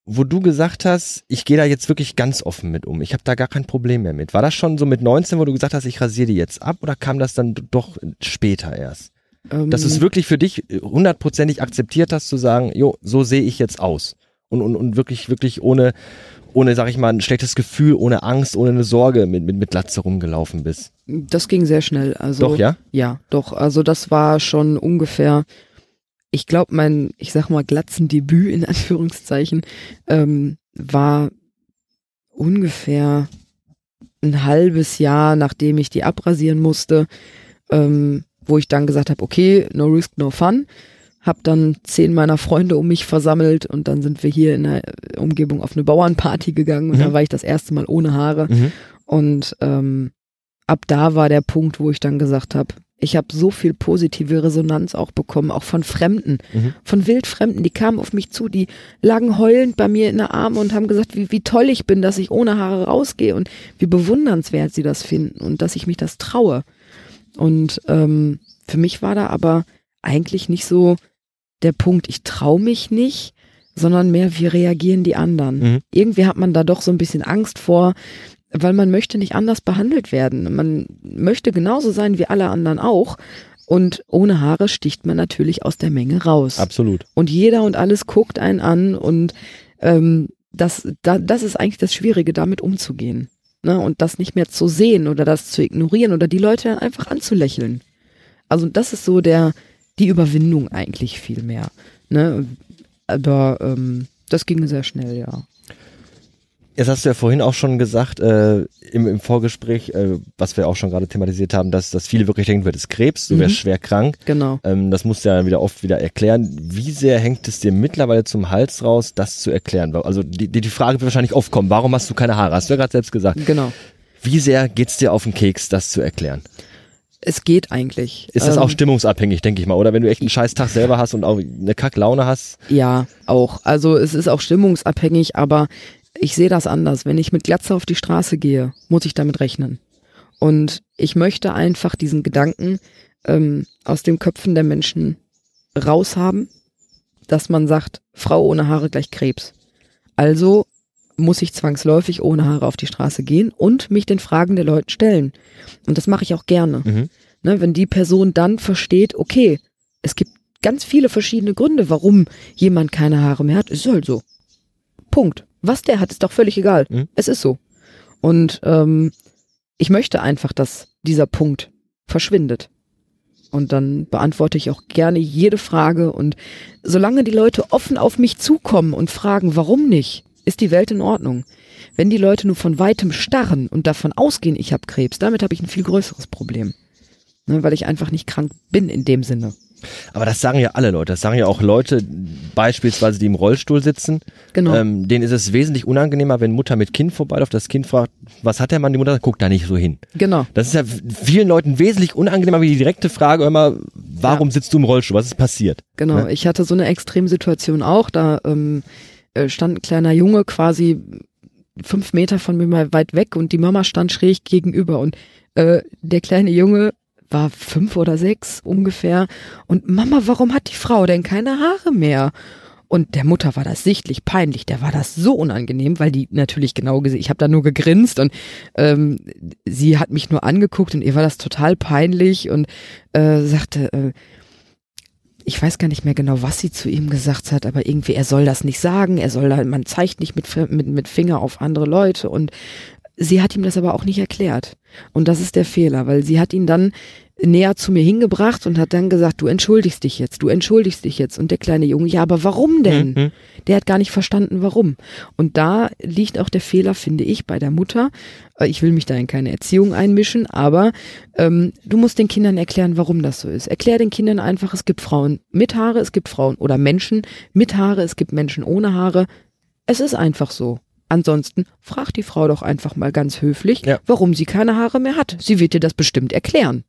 wo du gesagt hast, ich gehe da jetzt wirklich ganz offen mit um. Ich habe da gar kein Problem mehr mit. War das schon so mit 19, wo du gesagt hast, ich rasiere die jetzt ab oder kam das dann doch später erst? Ähm, Dass du es wirklich für dich hundertprozentig akzeptiert hast, zu sagen, jo, so sehe ich jetzt aus. Und, und, und wirklich, wirklich ohne, ohne, sag ich mal, ein schlechtes Gefühl, ohne Angst, ohne eine Sorge mit, mit, mit Glatze rumgelaufen bist. das ging sehr schnell. Also Doch, ja? Ja, doch. Also das war schon ungefähr, ich glaube, mein, ich sag mal, Glatzendebüt in Anführungszeichen, ähm, war ungefähr ein halbes Jahr, nachdem ich die abrasieren musste, ähm, wo ich dann gesagt habe, okay, no risk, no fun. Hab dann zehn meiner Freunde um mich versammelt und dann sind wir hier in der Umgebung auf eine Bauernparty gegangen und Mhm. da war ich das erste Mal ohne Haare. Mhm. Und ähm, ab da war der Punkt, wo ich dann gesagt habe, ich habe so viel positive Resonanz auch bekommen, auch von Fremden, Mhm. von Wildfremden, die kamen auf mich zu, die lagen heulend bei mir in der Arme und haben gesagt, wie, wie toll ich bin, dass ich ohne Haare rausgehe und wie bewundernswert sie das finden und dass ich mich das traue. Und ähm, für mich war da aber eigentlich nicht so der Punkt, ich traue mich nicht, sondern mehr, wie reagieren die anderen. Mhm. Irgendwie hat man da doch so ein bisschen Angst vor, weil man möchte nicht anders behandelt werden. Man möchte genauso sein wie alle anderen auch. Und ohne Haare sticht man natürlich aus der Menge raus. Absolut. Und jeder und alles guckt einen an und ähm, das, da, das ist eigentlich das Schwierige, damit umzugehen. Ne? Und das nicht mehr zu sehen oder das zu ignorieren oder die Leute dann einfach anzulächeln. Also das ist so der, die Überwindung eigentlich viel mehr. Ne? Aber ähm, das ging sehr schnell, ja. Jetzt hast du ja vorhin auch schon gesagt, äh, im, im Vorgespräch, äh, was wir auch schon gerade thematisiert haben, dass, dass viele wirklich denken, du hättest Krebs, du wärst Mhm. schwer krank. Genau. Ähm, das musst du ja wieder oft wieder erklären. Wie sehr hängt es dir mittlerweile zum Hals raus, das zu erklären? Also die, die Frage wird wahrscheinlich oft kommen, warum hast du keine Haare? Hast du ja gerade selbst gesagt. Genau. Wie sehr geht's dir auf den Keks, das zu erklären? Es geht eigentlich. Ist das Ähm, auch stimmungsabhängig, denke ich mal, oder? Wenn du echt einen scheiß Tag selber hast und auch eine Kacklaune hast. Ja, auch. Also es ist auch stimmungsabhängig, aber ich sehe das anders. Wenn ich mit Glatze auf die Straße gehe, muss ich damit rechnen. Und ich möchte einfach diesen Gedanken ähm, aus den Köpfen der Menschen raushaben, dass man sagt, Frau ohne Haare gleich Krebs. Also muss ich zwangsläufig ohne Haare auf die Straße gehen und mich den Fragen der Leute stellen. Und das mache ich auch gerne. Mhm. Ne, wenn die Person dann versteht, okay, es gibt ganz viele verschiedene Gründe, warum jemand keine Haare mehr hat, ist halt so. Punkt. Was der hat, ist doch völlig egal. Mhm. Es ist so. Und ähm, ich möchte einfach, dass dieser Punkt verschwindet. Und dann beantworte ich auch gerne jede Frage. Und solange die Leute offen auf mich zukommen und fragen, warum nicht, ist die Welt in Ordnung. Wenn die Leute nur von weitem starren und davon ausgehen, ich habe Krebs, damit habe ich ein viel größeres Problem. Ne, weil ich einfach nicht krank bin in dem Sinne. Aber das sagen ja alle Leute. Das sagen ja auch Leute, beispielsweise, die im Rollstuhl sitzen. Genau. Ähm, denen ist es wesentlich unangenehmer, wenn Mutter mit Kind vorbeiläuft. Das Kind fragt, was hat der Mann? Die Mutter sagt, guck da nicht so hin. genau. Das ist ja vielen Leuten wesentlich unangenehmer wie die direkte Frage immer, warum sitzt du im Rollstuhl? Was ist passiert? Genau, Ne? ich hatte so eine Extremsituation auch. Da ähm, äh, stand ein kleiner Junge quasi fünf Meter von mir mal weit weg und die Mama stand schräg gegenüber und äh, der kleine Junge war fünf oder sechs ungefähr und Mama, warum hat die Frau denn keine Haare mehr? Und der Mutter war das sichtlich peinlich, der war das so unangenehm, weil die natürlich genau gesehen, ich habe da nur gegrinst und ähm, sie hat mich nur angeguckt und ihr war das total peinlich und äh, sagte, äh, ich weiß gar nicht mehr genau, was sie zu ihm gesagt hat, aber irgendwie, er soll das nicht sagen, er soll da, man zeigt nicht mit, mit, mit Finger auf andere Leute und sie hat ihm das aber auch nicht erklärt. Und das ist der Fehler, weil sie hat ihn dann näher zu mir hingebracht und hat dann gesagt, du entschuldigst dich jetzt, du entschuldigst dich jetzt. Und der kleine Junge, ja, aber warum denn? Mhm. Der hat gar nicht verstanden, warum. Und da liegt auch der Fehler, finde ich, bei der Mutter. Äh, Ich will mich da in keine Erziehung einmischen, aber ähm, du musst den Kindern erklären, warum das so ist. Erklär den Kindern einfach, es gibt Frauen mit Haare, es gibt Frauen oder Menschen mit Haare, es gibt Menschen ohne Haare. Es ist einfach so. Ansonsten frag die Frau doch einfach mal ganz höflich, Ja. warum sie keine Haare mehr hat. Sie wird dir das bestimmt erklären.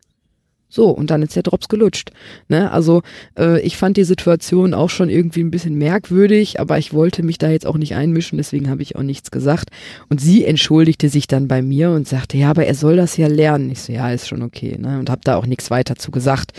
So, und dann ist der Drops gelutscht. Ne? Also äh, ich fand die Situation auch schon irgendwie ein bisschen merkwürdig, aber ich wollte mich da jetzt auch nicht einmischen, deswegen habe ich auch nichts gesagt. Und sie entschuldigte sich dann bei mir und sagte, ja, aber er soll das ja lernen. Ich so, ja, ist schon okay. Ne? Und habe da auch nichts weiter zu gesagt.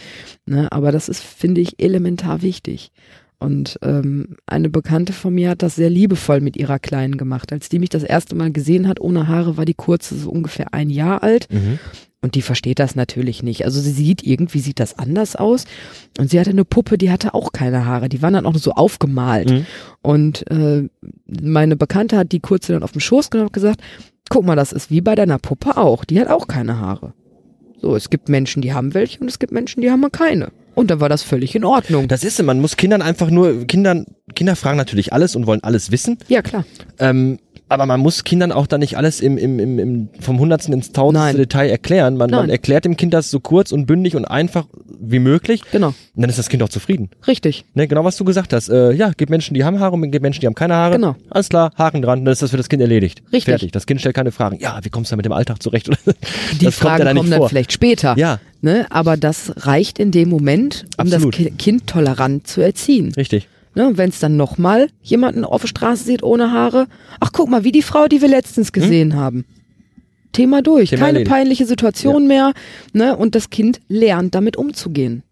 Ne? Aber das ist, finde ich, elementar wichtig. Und ähm, eine Bekannte von mir hat das sehr liebevoll mit ihrer Kleinen gemacht. Als die mich das erste Mal gesehen hat, ohne Haare, war die kurze so ungefähr ein Jahr alt. Mhm. Und die versteht das natürlich nicht. Also sie sieht irgendwie, sieht das anders aus. Und sie hatte eine Puppe, die hatte auch keine Haare. Die waren dann auch so aufgemalt. Mhm. Und äh, meine Bekannte hat die kurze dann auf den Schoß genommen und gesagt, guck mal, das ist wie bei deiner Puppe auch. Die hat auch keine Haare. So, es gibt Menschen, die haben welche und es gibt Menschen, die haben keine. Und dann war das völlig in Ordnung. Das ist, es, man muss Kindern einfach nur, Kindern, Kinder fragen natürlich alles und wollen alles wissen. ja, klar. Ähm, aber man muss Kindern auch dann nicht alles im, im, im, im vom Hundertsten ins Tausendste Nein. Detail erklären. Man, man erklärt dem Kind das so kurz und bündig und einfach wie möglich. Genau. Und dann ist das Kind auch zufrieden. Richtig. Ne, genau was du gesagt hast. Äh, ja, gibt Menschen, die haben Haare und gibt Menschen, die haben keine Haare. Genau. Alles klar, Haken dran, dann ist das für das Kind erledigt. Richtig. Fertig. Das Kind stellt keine Fragen. Ja, wie kommst du da mit dem Alltag zurecht? Die das Fragen kommt dann kommen dann vor. vielleicht später. Ja, Ne? Aber das reicht in dem Moment, um Absolut. das Ki Kind tolerant zu erziehen. richtig. Ne? Und wenn es dann nochmal jemanden auf der Straße sieht ohne Haare, ach guck mal, wie die Frau, die wir letztens gesehen haben. Thema durch, Thema keine erledigt. peinliche Situation mehr. Ne? Und das Kind lernt damit umzugehen.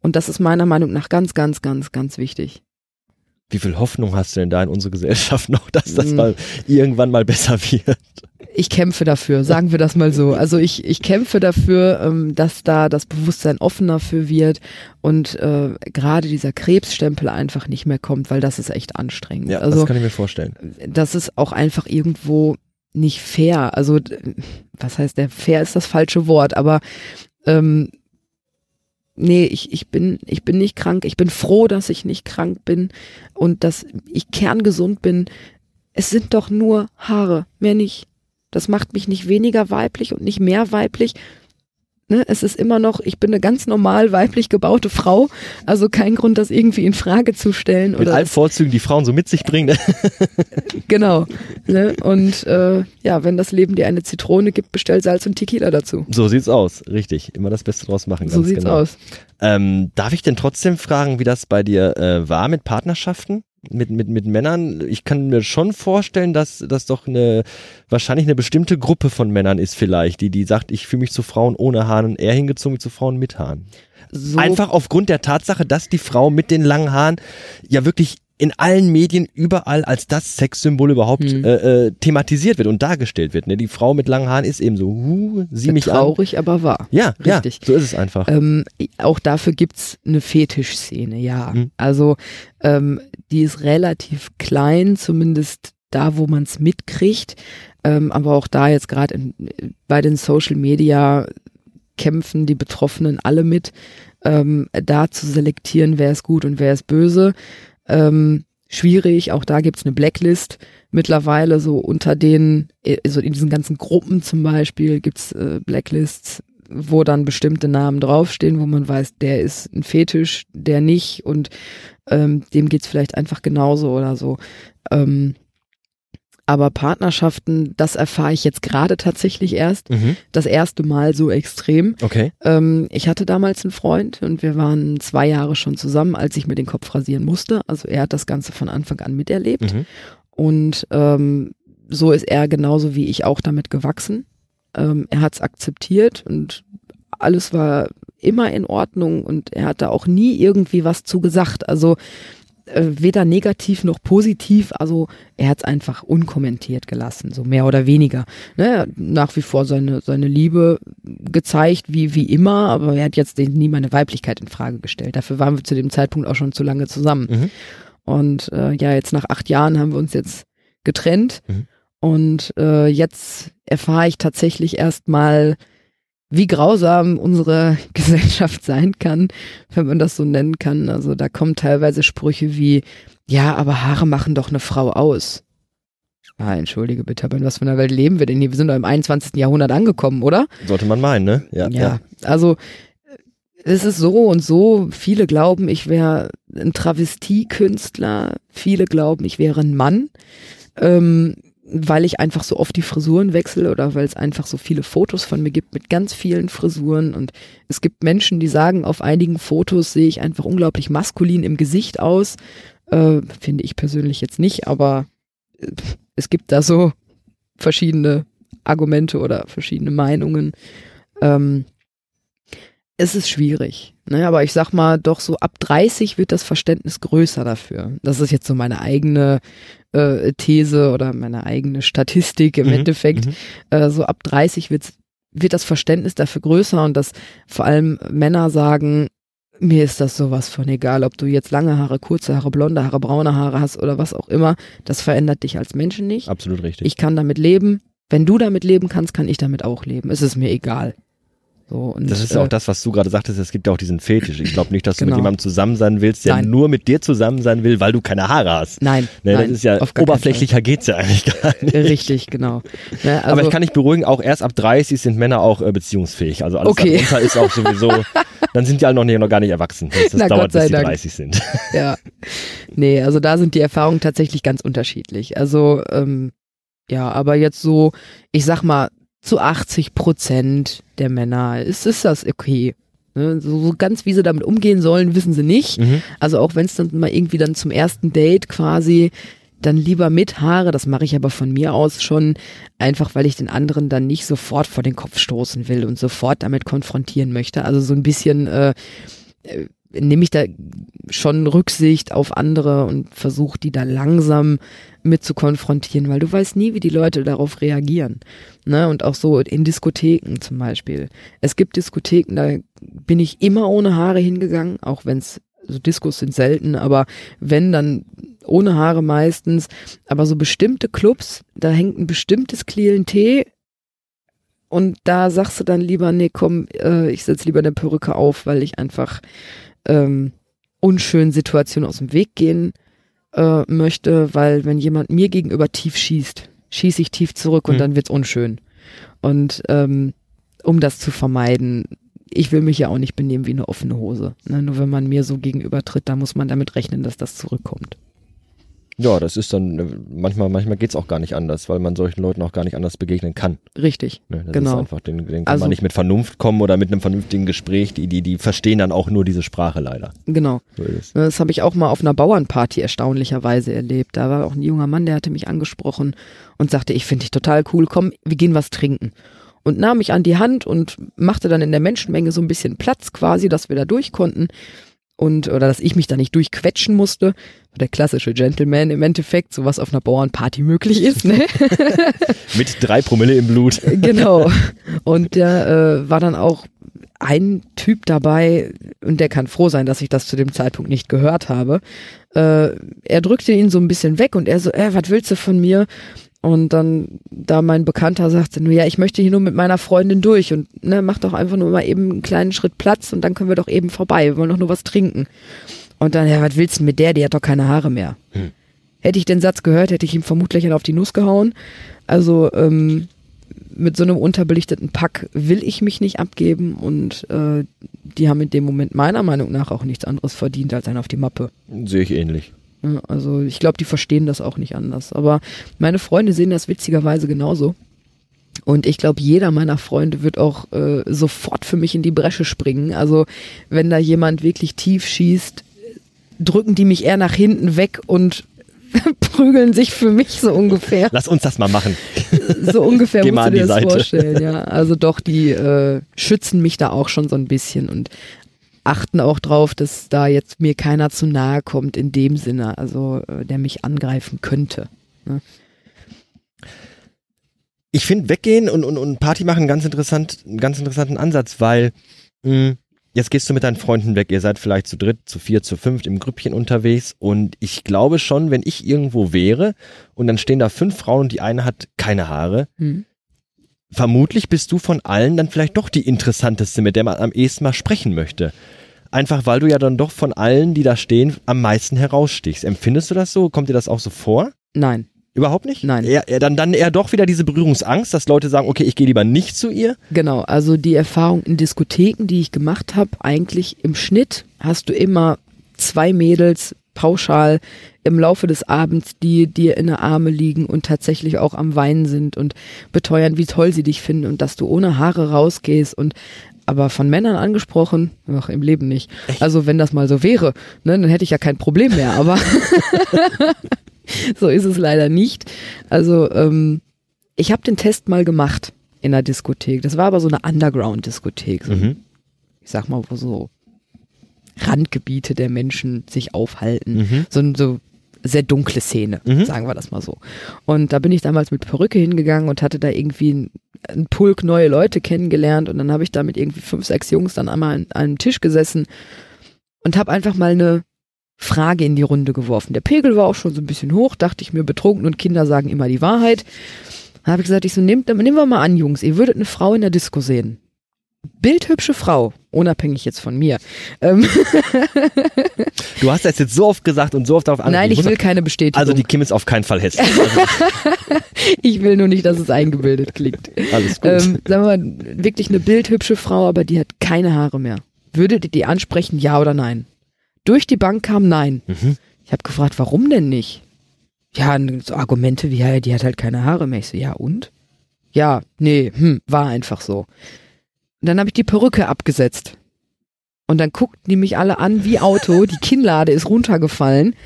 Und das ist meiner Meinung nach ganz, ganz, ganz, ganz wichtig. Wie viel Hoffnung hast du denn da in unsere Gesellschaft noch, dass das Mm. mal irgendwann mal besser wird? Ich kämpfe dafür, sagen wir das mal so. Also ich, ich kämpfe dafür, ähm, dass da das Bewusstsein offener für wird und äh, gerade dieser Krebsstempel einfach nicht mehr kommt, weil das ist echt anstrengend. Ja, also das kann ich mir vorstellen. das ist auch einfach irgendwo nicht fair. Also, was heißt der? Fair ist das falsche Wort, aber ähm, nee, ich, ich bin, ich bin nicht krank. Ich bin froh, dass ich nicht krank bin und dass ich kerngesund bin. Es sind doch nur Haare, mehr nicht. Das macht mich nicht weniger weiblich und nicht mehr weiblich. Ne, es ist immer noch, ich bin eine ganz normal weiblich gebaute Frau, also kein Grund, das irgendwie in Frage zu stellen. Mit oder allen Vorzügen, die Frauen so mit sich bringen. Genau. Ne? Und äh, ja, wenn das Leben dir eine Zitrone gibt, bestell Salz und Tequila dazu. so sieht's aus. Richtig. Immer das Beste draus machen. So sieht's genau. aus. Ähm, darf ich denn trotzdem fragen, wie das bei dir äh, war mit Partnerschaften? Mit, mit, mit Männern? Ich kann mir schon vorstellen, dass das doch eine, wahrscheinlich eine bestimmte Gruppe von Männern ist vielleicht, die, die sagt, ich fühle mich zu Frauen ohne Haaren eher hingezogen wie zu Frauen mit Haaren. So, Einfach aufgrund der Tatsache, dass die Frau mit den langen Haaren ja wirklich in allen Medien überall als das Sexsymbol überhaupt Hm. äh, äh, thematisiert wird und dargestellt wird. Ne? Die Frau mit langen Haaren ist eben so, huh, sieh mich an. traurig, aber wahr. Ja, Richtig. ja, so ist es einfach. Ähm, auch dafür gibt's eine Fetischszene, ja. Mhm. Also ähm, die ist relativ klein, zumindest da, wo man's mitkriegt. Ähm, aber auch da jetzt gerade bei den Social Media kämpfen die Betroffenen alle mit, ähm, da zu selektieren, wer ist gut und wer ist böse. Ähm, schwierig, auch da gibt's eine Blacklist mittlerweile, so unter den, äh, so in diesen ganzen Gruppen zum Beispiel gibt's äh, Blacklists, wo dann bestimmte Namen draufstehen, wo man weiß, der ist ein Fetisch, der nicht und ähm, dem geht's vielleicht einfach genauso oder so. Ähm, aber Partnerschaften, das erfahre ich jetzt gerade tatsächlich erst, Mhm. das erste Mal so extrem. Okay. Ähm, ich hatte damals einen Freund und wir waren zwei Jahre schon zusammen, als ich mir den Kopf rasieren musste. Also er hat das Ganze von Anfang an miterlebt. Mhm. Und ähm, so ist er genauso wie ich auch damit gewachsen. Ähm, er hat es akzeptiert und alles war immer in Ordnung und er hat da auch nie irgendwie was zu gesagt. Also äh, weder negativ noch positiv. Also er hat es einfach unkommentiert gelassen, so mehr oder weniger. Ne? Nach wie vor seine, seine Liebe gezeigt, wie, wie immer, aber er hat jetzt nie meine Weiblichkeit in Frage gestellt. Dafür waren wir zu dem Zeitpunkt auch schon zu lange zusammen. Mhm. Und äh, ja, jetzt nach acht Jahren haben wir uns jetzt getrennt. Mhm. Und äh, jetzt erfahre ich tatsächlich erstmal, wie grausam unsere Gesellschaft sein kann, wenn man das so nennen kann. Also da kommen teilweise Sprüche wie, ja, aber Haare machen doch eine Frau aus. Ah, entschuldige bitte, aber in was für einer Welt leben wir denn hier? Wir sind doch im 21. Jahrhundert angekommen, oder? Sollte man meinen, ne? Ja, ja. also es ist so und so. Viele glauben, ich wäre ein Travestiekünstler. Viele glauben, ich wäre ein Mann. Ähm, weil ich einfach so oft die Frisuren wechsle oder weil es einfach so viele Fotos von mir gibt mit ganz vielen Frisuren und es gibt Menschen, die sagen, auf einigen Fotos sehe ich einfach unglaublich maskulin im Gesicht aus. Äh, finde ich persönlich jetzt nicht, aber äh, es gibt da so verschiedene Argumente oder verschiedene Meinungen. Ähm, es ist schwierig. Ne? Aber ich sag mal, doch so ab 30 wird das Verständnis größer dafür. Das ist jetzt so meine eigene äh, These oder meine eigene Statistik im Mhm, Endeffekt. mhm. Äh, so ab 30 wird's, wird das Verständnis dafür größer und dass vor allem Männer sagen, mir ist das sowas von egal, ob du jetzt lange Haare, kurze Haare, blonde Haare, braune Haare hast oder was auch immer. Das verändert dich als Menschen nicht. Absolut richtig. Ich kann damit leben. Wenn du damit leben kannst, kann ich damit auch leben. Es ist mir egal. So, und, das ist äh, auch das, was du gerade sagtest, es gibt ja auch diesen Fetisch. Ich glaube nicht, dass du Genau. mit jemandem zusammen sein willst, der Nein. nur mit dir zusammen sein will, weil du keine Haare hast. Nein, Ne, nein, das ist ja oberflächlicher geht's ja eigentlich gar nicht. Richtig, genau. Ne, also, Aber ich kann dich beruhigen, auch erst ab 30 sind Männer auch äh, beziehungsfähig. Also alles Okay. darunter ist auch sowieso, dann sind die alle noch, nicht, noch gar nicht erwachsen. Das, das dauert, bis die Dank. 30 sind. ja. Nee, also da sind die Erfahrungen tatsächlich ganz unterschiedlich. Also, ähm, ja, aber jetzt so, ich sag mal, zu 80 Prozent der Männer ist, ist das okay. Ne? So, so ganz wie sie damit umgehen sollen, wissen sie nicht. Mhm. Also auch wenn es dann mal irgendwie dann zum ersten Date quasi dann lieber mit Haare, das mache ich aber von mir aus schon, einfach weil ich den anderen dann nicht sofort vor den Kopf stoßen will und sofort damit konfrontieren möchte. Also so ein bisschen äh, äh, nehme ich da schon Rücksicht auf andere und versuche die da langsam mit zu konfrontieren, weil du weißt nie, wie die Leute darauf reagieren. Ne? Und auch so in Diskotheken zum Beispiel. Es gibt Diskotheken, da bin ich immer ohne Haare hingegangen, auch wenn es, also Diskos sind selten, aber wenn, dann ohne Haare meistens. Aber so bestimmte Clubs, da hängt ein bestimmtes Klientel und da sagst du dann lieber, nee, komm, äh, ich setz lieber eine Perücke auf, weil ich einfach ähm, unschönen Situationen aus dem Weg gehen äh, möchte, weil wenn jemand mir gegenüber tief schießt, schieße ich tief zurück und Mhm. dann wird's unschön. Und ähm, um das zu vermeiden, ich will mich ja auch nicht benehmen wie eine offene Hose. Ne? Nur wenn man mir so gegenüber tritt, da muss man damit rechnen, dass das zurückkommt. Ja, das ist dann, äh, manchmal, manchmal geht's auch gar nicht anders, weil man solchen Leuten auch gar nicht anders begegnen kann. Richtig. Ne? Das Genau. ist einfach, den, den kann Also- man nicht mit Vernunft kommen oder mit einem vernünftigen Gespräch. Die, die, die verstehen dann auch nur diese Sprache leider. Genau. So es. Das habe ich auch mal auf einer Bauernparty erstaunlicherweise erlebt. Da war auch ein junger Mann, der hatte mich angesprochen und sagte, ich finde dich total cool, komm, wir gehen was trinken. Und nahm mich an die Hand und machte dann in der Menschenmenge so ein bisschen Platz quasi, dass wir da durch konnten. Und, oder dass ich mich da nicht durchquetschen musste. Der klassische Gentleman im Endeffekt, so was auf einer Bauernparty möglich ist, ne? Mit drei Promille im Blut. genau. Und der äh, war dann auch ein Typ dabei, und der kann froh sein, dass ich das zu dem Zeitpunkt nicht gehört habe. Äh, er drückte ihn so ein bisschen weg und er so, äh, was willst du von mir? Und dann, da mein Bekannter sagte, nur ja, ich möchte hier nur mit meiner Freundin durch und ne, mach doch einfach nur mal eben einen kleinen Schritt Platz und dann können wir doch eben vorbei. Wir wollen doch nur was trinken. Und dann, ja, was willst du mit der? Die hat doch keine Haare mehr. Hätte ich den Satz gehört, hätte ich ihm vermutlich auf die Nuss gehauen. Also, ähm, mit so einem unterbelichteten Pack will ich mich nicht abgeben und äh, die haben in dem Moment meiner Meinung nach auch nichts anderes verdient als einen auf die Mappe. Sehe ich ähnlich. Ja, Also ich glaube, die verstehen das auch nicht anders. Aber meine Freunde sehen das witzigerweise genauso. Und ich glaube, jeder meiner Freunde wird auch äh, sofort für mich in die Bresche springen. Also wenn da jemand wirklich tief schießt, drücken die mich eher nach hinten weg und prügeln sich für mich so ungefähr. Lass uns das mal machen. So ungefähr Geh musst du dir das Seite. vorstellen, ja. Also doch, die äh, schützen mich da auch schon so ein bisschen und achten auch drauf, dass da jetzt mir keiner zu nahe kommt in dem Sinne, also äh, der mich angreifen könnte. Ich finde weggehen und, und, und Party machen ganz interessant, einen ganz interessanten Ansatz, weil mh, jetzt gehst du mit deinen Freunden weg. Ihr seid vielleicht zu dritt, zu vier, zu fünft im Grüppchen unterwegs und ich glaube schon, wenn ich irgendwo wäre und dann stehen da fünf Frauen und die eine hat keine Haare, Hm. Vermutlich bist du von allen dann vielleicht doch die interessanteste, mit der man am ehesten mal sprechen möchte. Einfach weil du ja dann doch von allen, die da stehen, am meisten herausstichst. Empfindest du das so? Kommt dir das auch so vor? Nein, Überhaupt nicht? Nein. Eher, eher, dann, dann eher doch wieder diese Berührungsangst, dass Leute sagen, okay, ich gehe lieber nicht zu ihr. genau. Also die Erfahrung in Diskotheken, die ich gemacht habe, eigentlich im Schnitt hast du immer zwei Mädels pauschal im Laufe des Abends, die dir in der Arme liegen und tatsächlich auch am Weinen sind und beteuern, wie toll sie dich finden und dass du ohne Haare rausgehst und aber von Männern angesprochen, ach, im Leben nicht. Also wenn das mal so wäre, ne, dann hätte ich ja kein Problem mehr, aber so ist es leider nicht. Also ähm, ich habe den Test mal gemacht in der Diskothek. Das war aber so eine Underground-Diskothek. So, Mhm. Ich sag mal, wo so Randgebiete der Menschen sich aufhalten. Mhm. So, so sehr dunkle Szene, Mhm. sagen wir das mal so. Und da bin ich damals mit Perücke hingegangen und hatte da irgendwie einen, einen Pulk neue Leute kennengelernt und dann habe ich da mit irgendwie fünf, sechs Jungs dann einmal an einem Tisch gesessen und habe einfach mal eine Frage in die Runde geworfen. Der Pegel war auch schon so ein bisschen hoch, dachte ich mir, betrunken und Kinder sagen immer die Wahrheit. Dann habe ich gesagt, ich so, nehmt, nehmen wir mal an, Jungs, ihr würdet eine Frau in der Disco sehen. Bildhübsche Frau, unabhängig jetzt von mir. Ähm, Du hast das jetzt so oft gesagt und so oft darauf nein, ich will keine Bestätigung. Also die Kim ist auf keinen Fall hässlich. Also, ich will nur nicht, dass es eingebildet klingt. alles gut. Ähm, sagen wir mal, wirklich eine bildhübsche Frau, aber die hat keine Haare mehr. Würdet ihr die ansprechen, ja oder nein? Durch die Bank kam nein. Mhm. Ich habe gefragt, warum denn nicht? Ja, so Argumente wie, ja, die hat halt keine Haare mehr. Ich so, ja und? Ja, nee, hm, war einfach so. Und dann habe ich die Perücke abgesetzt. Und dann guckten die mich alle an wie Auto, die Kinnlade ist runtergefallen.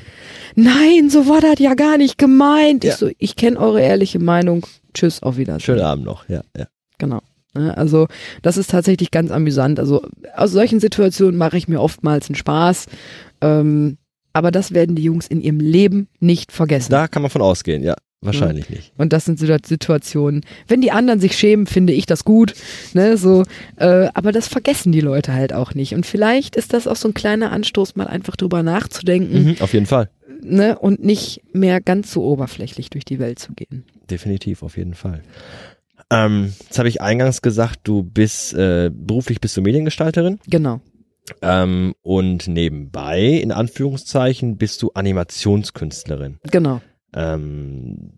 Nein, so war das ja gar nicht gemeint. Ja. Ich so, ich kenne eure ehrliche Meinung. Tschüss, auf Wiedersehen. Schönen Abend noch. Ja, ja. Genau. Ne, Also das ist tatsächlich ganz amüsant. Also aus solchen Situationen mache ich mir oftmals einen Spaß. Ähm, aber das werden die Jungs in ihrem Leben nicht vergessen. Da kann man von ausgehen, ja. Wahrscheinlich nicht. Und das sind so Situationen. Wenn die anderen sich schämen, finde ich das gut. Ne, so, äh, aber das vergessen die Leute halt auch nicht. Und vielleicht ist das auch so ein kleiner Anstoß, mal einfach drüber nachzudenken Mhm, auf jeden Fall. ne, und nicht mehr ganz so oberflächlich durch die Welt zu gehen. Definitiv, auf jeden Fall. Ähm, jetzt habe ich eingangs gesagt, du bist äh, beruflich bist du Mediengestalterin Genau. ähm, und nebenbei, in Anführungszeichen, bist du Animationskünstlerin. Genau. Ähm,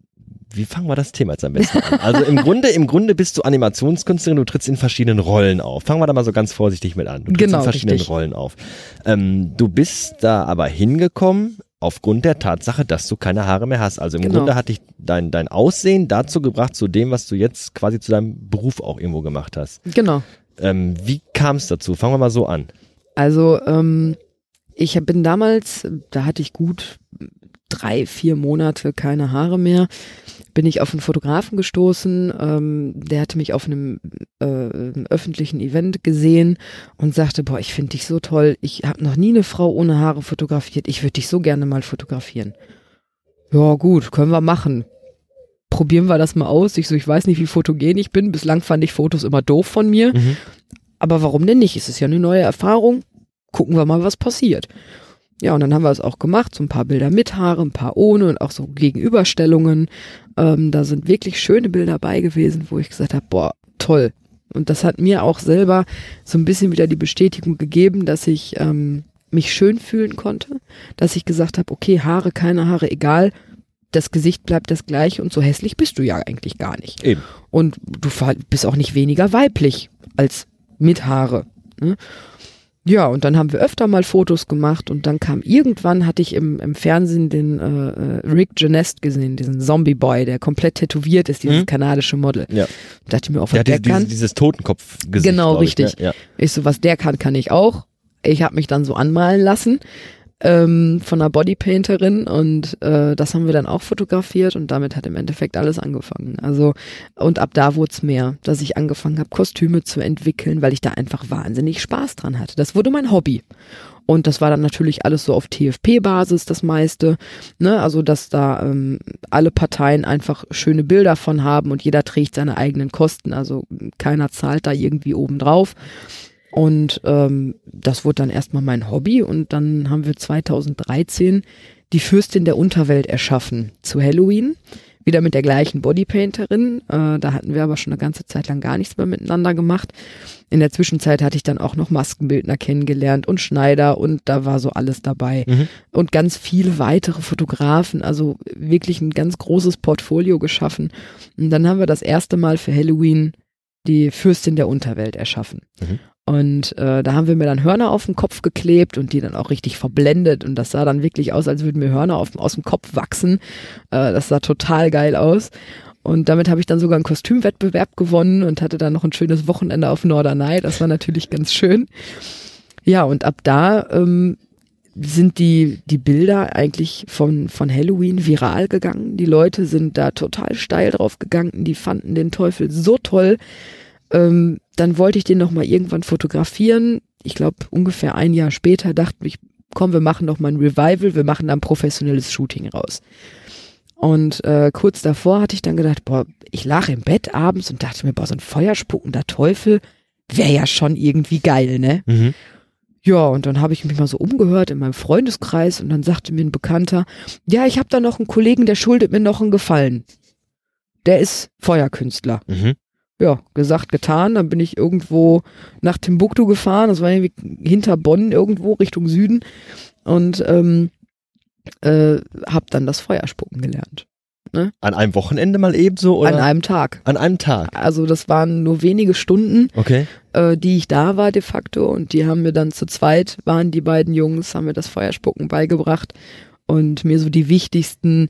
wie fangen wir das Thema jetzt am besten an? Also im Grunde, im Grunde bist du Animationskünstlerin, du trittst in verschiedenen Rollen auf. Fangen wir da mal so ganz vorsichtig mit an. Du trittst Genau, in verschiedenen richtig. Rollen auf. Ähm, du bist da aber hingekommen aufgrund der Tatsache, dass du keine Haare mehr hast. Also im Genau. Grunde hat dich dein, dein Aussehen dazu gebracht, zu dem, was du jetzt quasi zu deinem Beruf auch irgendwo gemacht hast. Genau. Ähm, wie kam es dazu? Fangen wir mal so an. Also ähm, ich bin damals, da hatte ich gut drei, vier Monate keine Haare mehr, bin ich auf einen Fotografen gestoßen, ähm, der hatte mich auf einem äh, öffentlichen Event gesehen und sagte, boah, ich finde dich so toll, ich habe noch nie eine Frau ohne Haare fotografiert, ich würde dich so gerne mal fotografieren. Ja gut, können wir machen. Probieren wir das mal aus. Ich so, ich weiß nicht, wie fotogen ich bin. Bislang fand ich Fotos immer doof von mir. Mhm. Aber warum denn nicht? Es ist ja eine neue Erfahrung. Gucken wir mal, was passiert. Ja, und dann haben wir es auch gemacht. So ein paar Bilder mit Haare, ein paar ohne und auch so Gegenüberstellungen. Ähm, da sind wirklich schöne Bilder bei gewesen, wo ich gesagt habe, boah, toll. Und das hat mir auch selber so ein bisschen wieder die Bestätigung gegeben, dass ich ähm, mich schön fühlen konnte. Dass ich gesagt habe, okay, Haare, keine Haare, egal. Das Gesicht bleibt das gleiche und so hässlich bist du ja eigentlich gar nicht. Eben. Und du bist auch nicht weniger weiblich als mit Haare. Ne? Ja, und dann haben wir öfter mal Fotos gemacht und dann kam irgendwann, hatte ich im, im Fernsehen den äh, äh, Rick Genest gesehen, diesen Zombie-Boy, der komplett tätowiert ist, dieses Mhm. kanadische Model. Ja. Dachte mir auch, was Der der, hat diese, kann. dieses, Totenkopf-Gesicht. Genau, ich, richtig. Ne? Ja. Ich so, was der kann, kann ich auch. Ich habe mich dann so anmalen lassen. Ähm, von einer Bodypainterin und äh, das haben wir dann auch fotografiert und damit hat im Endeffekt alles angefangen. Also und ab da wurde es mehr, dass ich angefangen habe, Kostüme zu entwickeln, weil ich da einfach wahnsinnig Spaß dran hatte. Das wurde mein Hobby. Und das war dann natürlich alles so auf TFP-Basis, das meiste. Ne? Also, dass da ähm, alle Parteien einfach schöne Bilder von haben und jeder trägt seine eigenen Kosten. Also keiner zahlt da irgendwie oben drauf. Und ähm, das wurde dann erstmal mein Hobby und dann haben wir 2013 die Fürstin der Unterwelt erschaffen zu Halloween. Wieder mit der gleichen Bodypainterin. Äh, da hatten wir aber schon eine ganze Zeit lang gar nichts mehr miteinander gemacht. In der Zwischenzeit hatte ich dann auch noch Maskenbildner kennengelernt und Schneider und da war so alles dabei. Mhm. Und ganz viele weitere Fotografen, also wirklich ein ganz großes Portfolio geschaffen. Und dann haben wir das erste Mal für Halloween die Fürstin der Unterwelt erschaffen. Mhm. Und äh, da haben wir mir dann Hörner auf den Kopf geklebt und die dann auch richtig verblendet. Und das sah dann wirklich aus, als würden mir Hörner auf, aus dem Kopf wachsen. Äh, das sah total geil aus. Und damit habe ich dann sogar einen Kostümwettbewerb gewonnen und hatte dann noch ein schönes Wochenende auf Norderney. Das war natürlich ganz schön. Ja, und ab da ähm, sind die, die Bilder eigentlich von, von Halloween viral gegangen. Die Leute sind da total steil drauf gegangen. Die fanden den Teufel so toll. Ähm, dann wollte ich den noch mal irgendwann fotografieren. Ich glaube, ungefähr ein Jahr später dachte ich, komm, wir machen noch mal ein Revival, wir machen da ein professionelles Shooting raus. Und äh, kurz davor hatte ich dann gedacht, boah, ich lag im Bett abends und dachte mir, boah, so ein feuerspuckender Teufel wäre ja schon irgendwie geil, ne? Mhm. Ja, und dann habe ich mich mal so umgehört in meinem Freundeskreis und dann sagte mir ein Bekannter, ja, ich habe da noch einen Kollegen, der schuldet mir noch einen Gefallen. Der ist Feuerkünstler. Mhm. Ja, gesagt, getan. Dann bin ich irgendwo nach Timbuktu gefahren. Das war irgendwie hinter Bonn irgendwo Richtung Süden. Und ähm, äh, habe dann das Feuerspucken gelernt. An einem Wochenende mal ebenso oder? An einem Tag. An einem Tag. Also das waren nur wenige Stunden, Okay. äh, die ich da war de facto. Und die haben mir dann zu zweit, waren die beiden Jungs, haben mir das Feuerspucken beigebracht und mir so die wichtigsten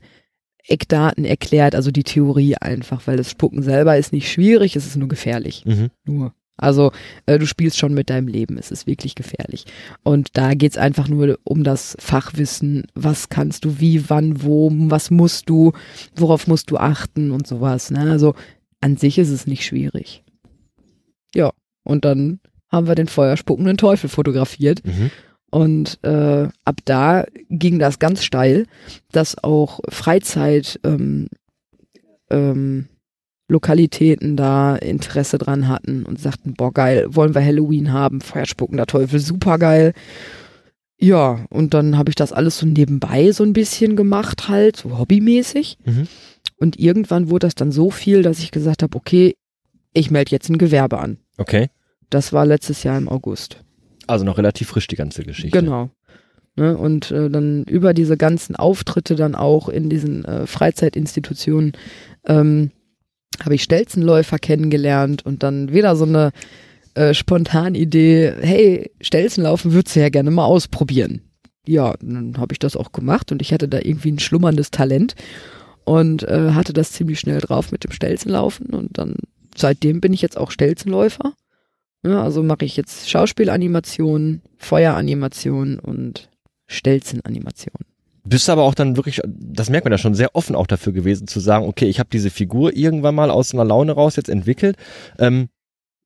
Eckdaten erklärt, also die Theorie einfach, weil das Spucken selber ist nicht schwierig, es ist nur gefährlich. Mhm. Nur. Also äh, du spielst schon mit deinem Leben, es ist wirklich gefährlich. Und da geht's einfach nur um das Fachwissen, was kannst du, wie, wann, wo, was musst du, worauf musst du achten und sowas. Ne? Also an sich ist es nicht schwierig. Ja, und dann haben wir den feuerspuckenden Teufel fotografiert. Mhm. Und äh, ab da ging das ganz steil, dass auch Freizeit ähm, ähm, Lokalitäten da Interesse dran hatten und sagten, boah geil, wollen wir Halloween haben, Feuerspuckender Teufel, super geil. Ja, und dann habe ich das alles so nebenbei so ein bisschen gemacht, halt, so hobbymäßig. Mhm. Und irgendwann wurde das dann so viel, dass ich gesagt habe, okay, ich melde jetzt ein Gewerbe an. Okay. Das war letztes Jahr im August. Also noch relativ frisch die ganze Geschichte. Genau. Ne, und äh, dann über diese ganzen Auftritte dann auch in diesen äh, Freizeitinstitutionen ähm, habe ich Stelzenläufer kennengelernt und dann wieder so eine äh, spontane Idee, hey, Stelzenlaufen würdest du ja gerne mal ausprobieren. Ja, dann habe ich das auch gemacht und ich hatte da irgendwie ein schlummerndes Talent und äh, hatte das ziemlich schnell drauf mit dem Stelzenlaufen und dann seitdem bin ich jetzt auch Stelzenläufer. Ja, also mache ich jetzt Schauspielanimation, Feueranimation und Stelzenanimation. Bist aber auch dann wirklich, das merkt man ja schon, sehr offen auch dafür gewesen zu sagen, okay, ich habe diese Figur irgendwann mal aus einer Laune raus jetzt entwickelt. Ähm,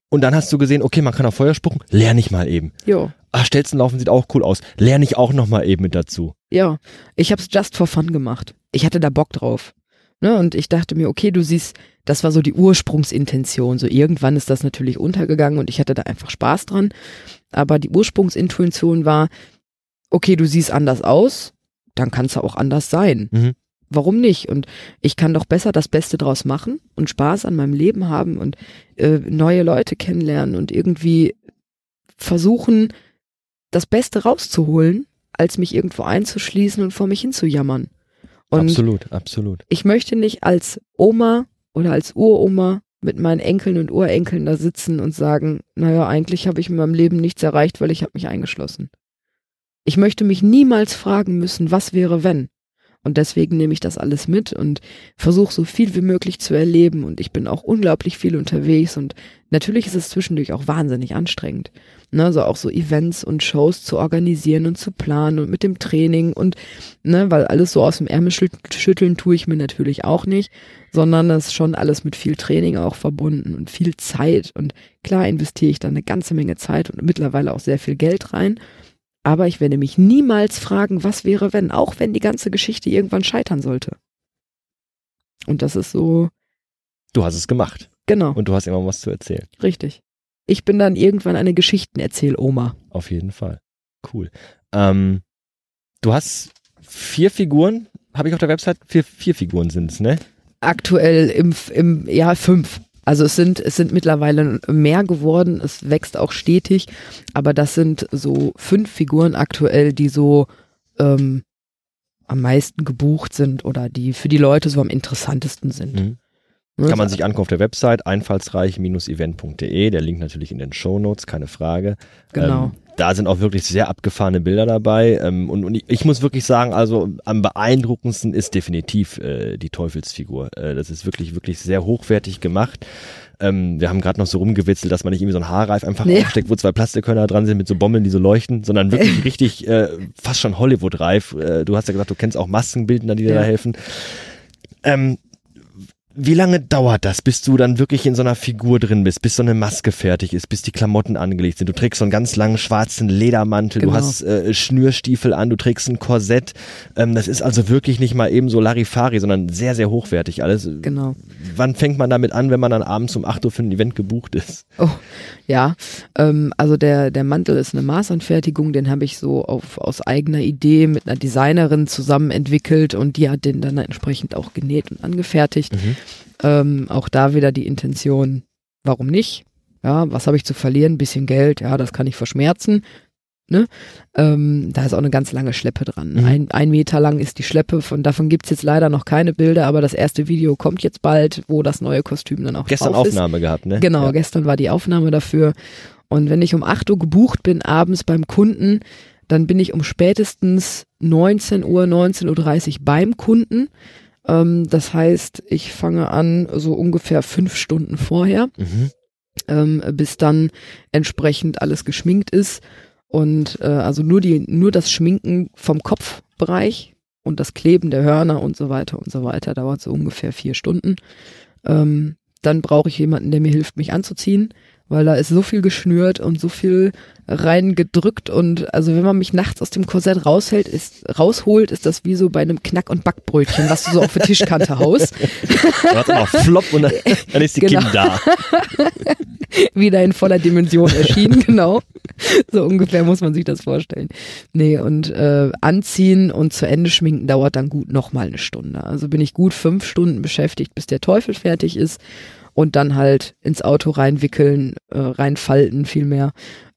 und dann hast du gesehen, okay, man kann auf Feuer spucken, lerne ich mal eben. Jo. Ach, Stelzenlaufen sieht auch cool aus. Lerne ich auch noch mal eben mit dazu. Ja, ich habe es just for fun gemacht. Ich hatte da Bock drauf. Ne? Und ich dachte mir, okay, du siehst, das war so die Ursprungsintention. So irgendwann ist das natürlich untergegangen und ich hatte da einfach Spaß dran. Aber die Ursprungsintuition war, okay, du siehst anders aus, dann kannst du auch anders sein. Mhm. Warum nicht? Und ich kann doch besser das Beste draus machen und Spaß an meinem Leben haben und äh, neue Leute kennenlernen und irgendwie versuchen, das Beste rauszuholen, als mich irgendwo einzuschließen und vor mich hinzujammern. Und absolut, absolut. ich möchte nicht als Oma oder als Uroma mit meinen Enkeln und Urenkeln da sitzen und sagen, naja, eigentlich habe ich in meinem Leben nichts erreicht, weil ich habe mich eingeschlossen. Ich möchte mich niemals fragen müssen, was wäre wenn. Und deswegen nehme ich das alles mit und versuche so viel wie möglich zu erleben. Und ich bin auch unglaublich viel unterwegs. Und natürlich ist es zwischendurch auch wahnsinnig anstrengend. Ne, so auch so Events und Shows zu organisieren und zu planen und mit dem Training und, ne, weil alles so aus dem Ärmel schütteln tue ich mir natürlich auch nicht, sondern das ist schon alles mit viel Training auch verbunden und viel Zeit. Und klar investiere ich da eine ganze Menge Zeit und mittlerweile auch sehr viel Geld rein. Aber ich werde mich niemals fragen, was wäre, wenn, auch wenn die ganze Geschichte irgendwann scheitern sollte. Und das ist so. Du hast es gemacht. Genau. Und du hast immer was zu erzählen. Richtig. Ich bin dann irgendwann eine Geschichtenerzähl-Oma. Auf jeden Fall. Cool. Ähm, du hast vier Figuren, habe ich auf der Website? Vier, vier Figuren sind es, ne? Aktuell im, im Jahr fünf. Also es sind, es sind mittlerweile mehr geworden, es wächst auch stetig, aber das sind so fünf Figuren aktuell, die so ähm, am meisten gebucht sind oder die für die Leute so am interessantesten sind. Mhm. Kann man sich angucken auf der Website einfallsreich-event.de, der Link natürlich in den Show Notes, keine Frage. Genau. Ähm, da sind auch wirklich sehr abgefahrene Bilder dabei. Ähm, und, und ich, ich, muss wirklich sagen, also am beeindruckendsten ist definitiv äh, die Teufelsfigur. Äh, das ist wirklich, wirklich sehr hochwertig gemacht. Ähm, wir haben gerade noch so rumgewitzelt, dass man nicht irgendwie so ein Haarreif einfach ja. aufsteckt, wo zwei Plastikkörner dran sind mit so Bommeln, die so leuchten, sondern wirklich richtig äh, fast schon Hollywood-reif. Äh, du hast ja gesagt, du kennst auch Maskenbildner, die dir ja. da helfen. Ähm, wie lange dauert das, bis du dann wirklich in so einer Figur drin bist, bis so eine Maske fertig ist, bis die Klamotten angelegt sind? Du trägst so einen ganz langen schwarzen Ledermantel, genau. du hast äh, Schnürstiefel an, du trägst ein Korsett. Ähm, das ist also wirklich nicht mal eben so Larifari, sondern sehr, sehr hochwertig alles. Genau. Wann fängt man damit an, wenn man dann abends um 8 Uhr für ein Event gebucht ist? Oh, ja. Ähm, also der, der Mantel ist eine Maßanfertigung, den habe ich so auf, aus eigener Idee mit einer Designerin zusammen entwickelt und die hat den dann entsprechend auch genäht und angefertigt. Mhm. Ähm, auch da wieder die Intention, warum nicht? Ja, was habe ich zu verlieren? Ein bisschen Geld, ja, das kann ich verschmerzen. Ne? Ähm, da ist auch eine ganz lange Schleppe dran. Mhm. Ein, ein Meter lang ist die Schleppe, von davon gibt es jetzt leider noch keine Bilder, aber das erste Video kommt jetzt bald, wo das neue Kostüm dann auch Gestern drauf Aufnahme gehabt, ne? Genau, ja. gestern war die Aufnahme dafür. Und wenn ich um 8 Uhr gebucht bin, abends beim Kunden, dann bin ich um spätestens 19 Uhr, 19.30 Uhr beim Kunden. Ähm, das heißt, ich fange an so ungefähr fünf Stunden vorher, mhm. ähm, bis dann entsprechend alles geschminkt ist. Und äh, also nur die, nur das Schminken vom Kopfbereich und das Kleben der Hörner und so weiter und so weiter dauert so ungefähr vier Stunden. Ähm, dann brauche ich jemanden, der mir hilft, mich anzuziehen weil da ist so viel geschnürt und so viel reingedrückt und also wenn man mich nachts aus dem Korsett raushält, ist, rausholt, ist das wie so bei einem Knack- und Backbrötchen, was du so auf der Tischkante haust. Warte mal, flop und dann, dann ist die genau. Kind da. Wieder in voller Dimension erschienen, genau. So ungefähr muss man sich das vorstellen. Nee, und äh, anziehen und zu Ende schminken dauert dann gut nochmal eine Stunde. Also bin ich gut fünf Stunden beschäftigt, bis der Teufel fertig ist und dann halt ins Auto reinwickeln, äh, reinfalten vielmehr.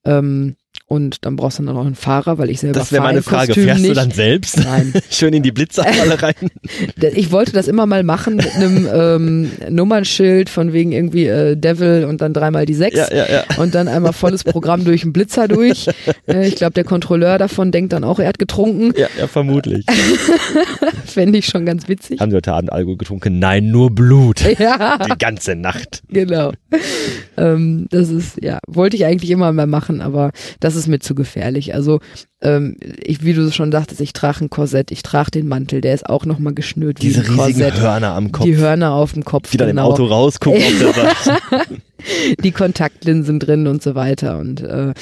Ähm, und dann brauchst du dann noch einen Fahrer, weil ich selber Das wäre meine Frage. Kostüm Fährst nicht. du dann selbst? Nein. Schön in die Blitzerfalle rein. Ich wollte das immer mal machen mit einem ähm, Nummernschild von wegen irgendwie äh, Devil und dann dreimal die sechs ja, ja, ja. und dann einmal volles Programm durch einen Blitzer durch. Äh, ich glaube, der Kontrolleur davon denkt dann auch, er hat getrunken. Ja, ja vermutlich. Fände ich schon ganz witzig. Haben Sie heute Abend Alkohol getrunken? Nein, nur Blut. Ja. Die ganze Nacht. Genau. Ähm, das ist, ja, wollte ich eigentlich immer mal machen, aber das ist mir zu gefährlich. Also, ähm, ich, wie du schon sagtest, ich trage ein Korsett, ich trage den Mantel, der ist auch nochmal geschnürt Diese riesigen Korsett. Hörner am Kopf. Die Hörner auf dem Kopf. Die dann genau. im Auto rausgucken die Kontaktlinsen drin und so weiter. Und äh,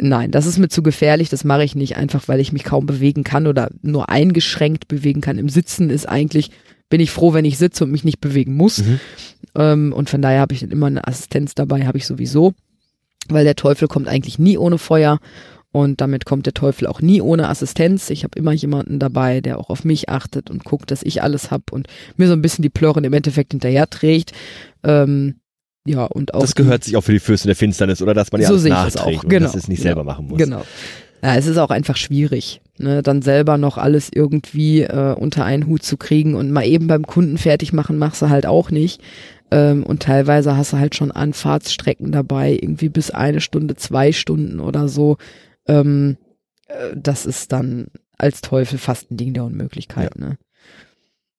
nein, das ist mir zu gefährlich, das mache ich nicht, einfach weil ich mich kaum bewegen kann oder nur eingeschränkt bewegen kann. Im Sitzen ist eigentlich, bin ich froh, wenn ich sitze und mich nicht bewegen muss. Mhm. Ähm, und von daher habe ich immer eine Assistenz dabei, habe ich sowieso, weil der Teufel kommt eigentlich nie ohne Feuer. Und damit kommt der Teufel auch nie ohne Assistenz. Ich habe immer jemanden dabei, der auch auf mich achtet und guckt, dass ich alles hab und mir so ein bisschen die Plörren im Endeffekt hinterher trägt. Ähm, ja, und auch. Das gehört sich auch für die Fürste der Finsternis, oder? Dass man ja So alles nachträgt auch, und genau. dass es nicht selber machen muss. Genau. Ja, es ist auch einfach schwierig, ne, dann selber noch alles irgendwie äh, unter einen Hut zu kriegen und mal eben beim Kunden fertig machen, machst du halt auch nicht. Ähm, und teilweise hast du halt schon Anfahrtsstrecken dabei, irgendwie bis eine Stunde, zwei Stunden oder so. Ähm, äh, das ist dann als Teufel fast ein Ding der Unmöglichkeit, ne?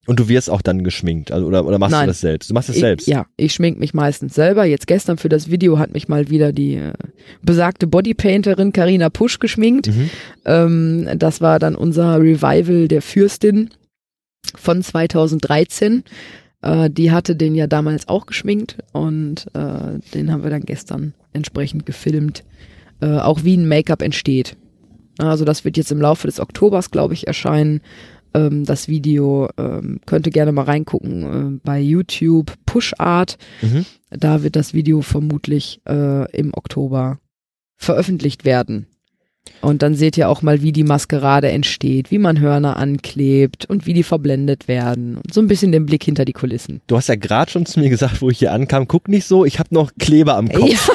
Und du wirst auch dann geschminkt, also oder, oder machst Nein. du das selbst? Du machst es selbst. ja, ich schmink mich meistens selber. Jetzt gestern für das Video hat mich mal wieder die äh, besagte Bodypainterin Karina Pusch geschminkt. Mhm. Ähm, das war dann unser Revival der Fürstin von 2013. Äh, die hatte den ja damals auch geschminkt und äh, den haben wir dann gestern entsprechend gefilmt. Äh, auch wie ein Make-up entsteht. Also das wird jetzt im Laufe des Oktobers, glaube ich, erscheinen. Ähm, das Video ähm, könnt ihr gerne mal reingucken äh, bei YouTube Push Art. Mhm. Da wird das Video vermutlich äh, im Oktober veröffentlicht werden. Und dann seht ihr auch mal, wie die Maskerade entsteht, wie man Hörner anklebt und wie die verblendet werden. Und so ein bisschen den Blick hinter die Kulissen. Du hast ja gerade schon zu mir gesagt, wo ich hier ankam, guck nicht so, ich habe noch Kleber am Kopf.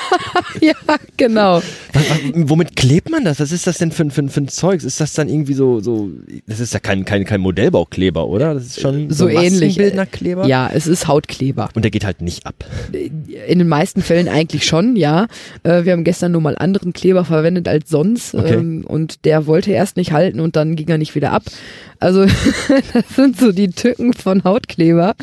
Ja, ja genau. Was, was, womit klebt man das? Was ist das denn für, ein- für, für ein Zeugs? Ist das dann irgendwie so, so das ist ja kein, kein, kein Modellbaukleber, oder? Das ist schon So ähnlich. Massenbildner Kleber? Ja, es ist Hautkleber. Und der geht halt nicht ab. In den meisten Fällen eigentlich schon, ja. Äh, wir haben gestern nur mal anderen Kleber verwendet als sonst Okay. ähm, und der wollte erst nicht halten und dann ging er nicht wieder ab. Also das sind so die Tücken von Hautkleber.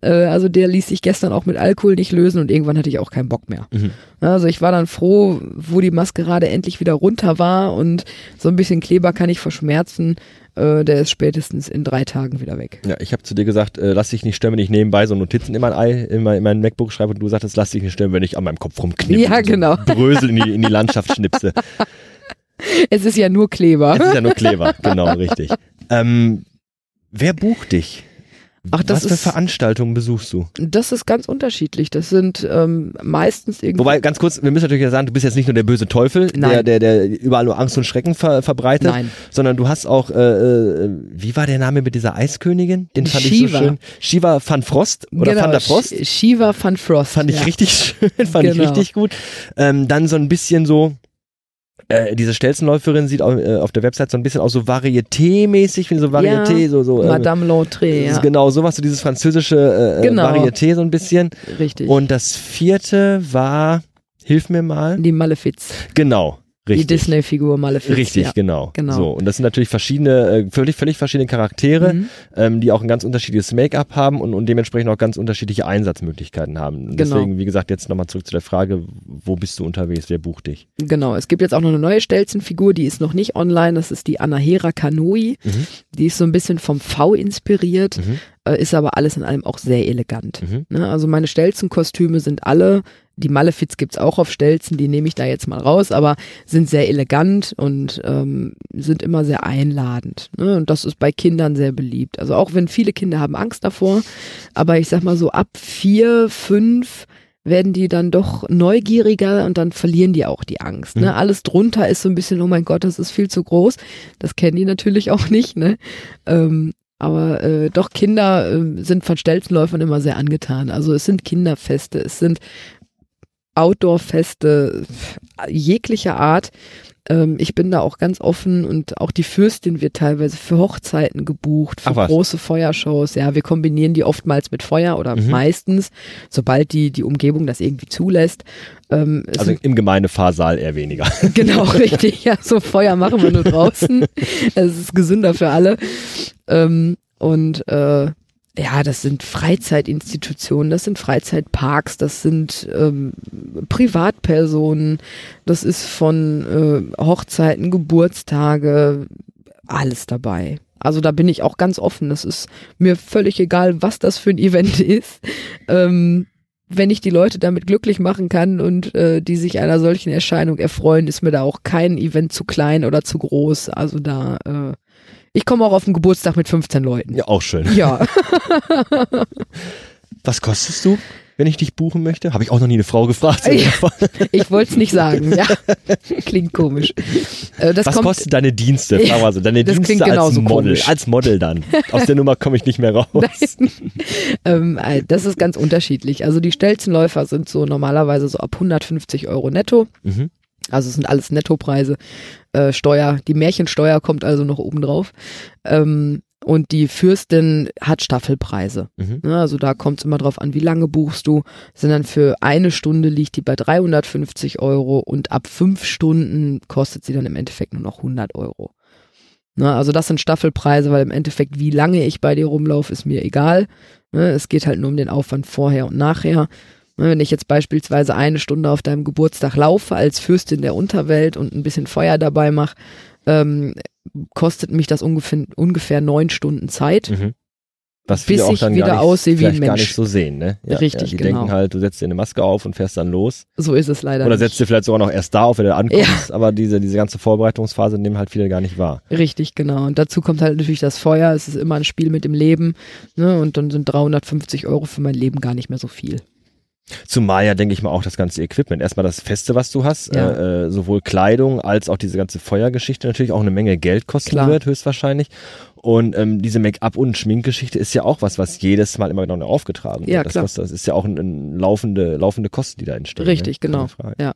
Äh, also der ließ sich gestern auch mit Alkohol nicht lösen und irgendwann hatte ich auch keinen Bock mehr. Mhm. Also ich war dann froh, wo die Maskerade endlich wieder runter war und so ein bisschen Kleber kann ich verschmerzen. Äh, der ist spätestens in drei Tagen wieder weg. Ja, ich habe zu dir gesagt, äh, lass dich nicht stören, wenn ich nebenbei so Notizen in mein, Ei, in mein, in mein MacBook schreibe und du sagtest, lass dich nicht stören, wenn ich an meinem Kopf rumknippe. Ja, und so genau. Brösel in die, in die Landschaft schnipse. Es ist ja nur Kleber. Es ist ja nur Kleber, genau, richtig. Ähm, wer bucht dich? Ach, das Was für ist- Veranstaltungen besuchst du? Das ist ganz unterschiedlich. Das sind ähm, meistens irgendwie. Wobei, ganz kurz, wir müssen natürlich ja sagen, du bist jetzt nicht nur der böse Teufel, der, der, der überall nur Angst und Schrecken ver, verbreitet, Nein. sondern du hast auch, äh, äh, wie war der Name mit dieser Eiskönigin? Den fand ich so Shiva. schön. Shiva van Frost oder van der Frost? Sh- Shiva van Frost. Fand ich ja. richtig schön, fand ich Genau. richtig gut. Ähm, dann so ein bisschen so, äh, diese Stelzenläuferin sieht auf, äh, auf der Website so ein bisschen aus so Varieté-mäßig, wie so Varieté, Ja, so, so. äh, Madame L'Entrée, ja. Genau, sowas, so dieses französische äh, Genau. Varieté so ein bisschen. Richtig. Und das vierte war, hilf mir mal. die Malefiz. Genau, richtig. Die Disney-Figur Malefiz. Richtig, ja. genau. Genau. So, und das sind natürlich verschiedene, äh, völlig, völlig verschiedene Charaktere, Mhm. ähm, die auch ein ganz unterschiedliches Make-up haben und, und dementsprechend auch ganz unterschiedliche Einsatzmöglichkeiten haben. Genau. Deswegen, wie gesagt, jetzt nochmal zurück zu der Frage, wo bist du unterwegs, wer bucht dich? Genau. Es gibt jetzt auch noch eine neue Stelzenfigur, die ist noch nicht online. Das ist die Anahera Kanoi. Mhm. Die ist so ein bisschen vom V inspiriert, Mhm. äh, ist aber alles in allem auch sehr elegant. Mhm. Ne, also meine Stelzenkostüme sind alle, die Malefiz gibt's auch auf Stelzen, die nehme ich da jetzt mal raus, aber sind sehr elegant und ähm, sind immer sehr einladend. Ne? Und das ist bei Kindern sehr beliebt. Also auch wenn viele Kinder haben Angst davor, aber ich sag mal so ab vier, fünf werden die dann doch neugieriger und dann verlieren die auch die Angst. Ne? Mhm. Alles drunter ist so ein bisschen, oh mein Gott, das ist viel zu groß. Das kennen die natürlich auch nicht. Ne? Ähm, aber äh, doch Kinder äh, sind von Stelzenläufern immer sehr angetan. Also es sind Kinderfeste, es sind Outdoor-Feste jeglicher Art. Ähm, ich bin da auch ganz offen und auch die Fürstin wird teilweise für Hochzeiten gebucht, für Ach große Feuershows. Ja, wir kombinieren die oftmals mit Feuer oder Mhm. meistens, sobald die, die Umgebung das irgendwie zulässt. Ähm, Also im Gemeindefahrsaal eher weniger. Genau, richtig. Ja, so Feuer machen wir nur draußen. Es ist gesünder für alle. Ähm, und äh, ja, das sind Freizeitinstitutionen, das sind Freizeitparks, das sind ähm, Privatpersonen, das ist von äh, Hochzeiten, Geburtstage, alles dabei. Also da bin ich auch ganz offen. Das ist mir völlig egal, was das für ein Event ist. Ähm, wenn ich die Leute damit glücklich machen kann und äh, die sich einer solchen Erscheinung erfreuen, ist mir da auch kein Event zu klein oder zu groß. Also da, äh, ich komme auch auf den Geburtstag mit 15 Leuten. Ja, auch schön. Ja, Was kostest du, wenn ich dich buchen möchte? Habe ich auch noch nie eine Frau gefragt. Ja. ich wollte es nicht sagen. Ja, klingt komisch. Äh, das Was kommt, kosten deine Dienste? Frag mal so, deine Das Dienste klingt als Model. komisch. Als Model dann. Aus der Nummer komme ich nicht mehr raus. Ähm, äh, das ist ganz unterschiedlich. Also die Stelzenläufer sind so normalerweise so ab 150 Euro netto. Mhm. Also es sind alles Nettopreise. Äh, Steuer, die Märchensteuer kommt also noch oben drauf. Ähm, und die Fürstin hat Staffelpreise. Mhm. Ne, also da kommt es immer drauf an, wie lange buchst du. Sind dann für eine Stunde liegt die bei 350 Euro und ab fünf Stunden kostet sie dann im Endeffekt nur noch 100 Euro. Ne, also das sind Staffelpreise, weil im Endeffekt, wie lange ich bei dir rumlaufe, ist mir egal. Ne, es geht halt nur um den Aufwand vorher und nachher. Ne, wenn ich jetzt beispielsweise eine Stunde auf deinem Geburtstag laufe als Fürstin der Unterwelt und ein bisschen Feuer dabei mache, ähm, kostet mich das ungefähr, ungefähr neun Stunden Zeit. Mhm. Was Bis auch ich dann wieder gar nicht, aussehe wie ein vielleicht gar Mensch. nicht so sehen, ne? Ja, Richtig, ja, die genau. denken halt, du setzt dir eine Maske auf und fährst dann los. So ist es leider Oder nicht. setzt dir vielleicht sogar noch erst da auf, wenn du ankommst, aber diese, diese ganze Vorbereitungsphase nehmen halt viele gar nicht wahr. Richtig, genau. Und dazu kommt halt natürlich das Feuer. Es ist immer ein Spiel mit dem Leben. Ne? Und dann sind 350 Euro für mein Leben gar nicht mehr so viel. Zumal ja, denke ich mal, auch das ganze Equipment. Erstmal das Feste, was du hast, Ja. äh, äh, sowohl Kleidung als auch diese ganze Feuergeschichte natürlich auch eine Menge Geld kosten Klar. wird, höchstwahrscheinlich. Und ähm, diese Make-up- und Schminkgeschichte ist ja auch was, was jedes Mal immer wieder neu aufgetragen wird. Ja, das, klar. kostet, das ist ja auch ein, ein laufende, laufende Kosten, die da entstehen. Richtig, ne? Genau. Ja.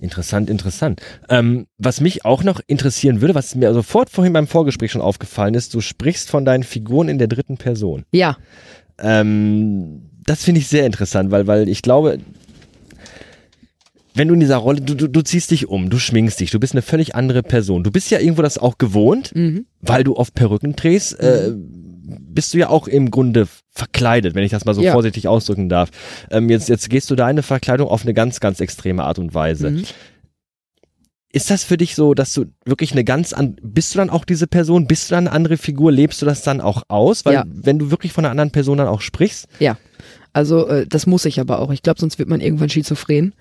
Interessant, interessant. Ähm, was mich auch noch interessieren würde, was mir sofort vorhin beim Vorgespräch schon aufgefallen ist, du sprichst von deinen Figuren in der dritten Person. Ja, Ähm, das finde ich sehr interessant, weil, weil ich glaube, wenn du in dieser Rolle, du, du, du ziehst dich um, du schminkst dich, du bist eine völlig andere Person. Du bist ja irgendwo das auch gewohnt, mhm. weil du oft Perücken drehst, äh, bist du ja auch im Grunde verkleidet, wenn ich das mal so Ja. vorsichtig ausdrücken darf. Ähm, jetzt, jetzt gehst du deine Verkleidung auf eine ganz, ganz extreme Art und Weise. Mhm. Ist das für dich so, dass du wirklich eine ganz an, bist du dann auch diese Person, bist du dann eine andere Figur, lebst du das dann auch aus? Weil Ja. wenn du wirklich von einer anderen Person dann auch sprichst, ja. Also äh, das muss ich aber auch. Ich glaube, sonst wird man irgendwann schizophren.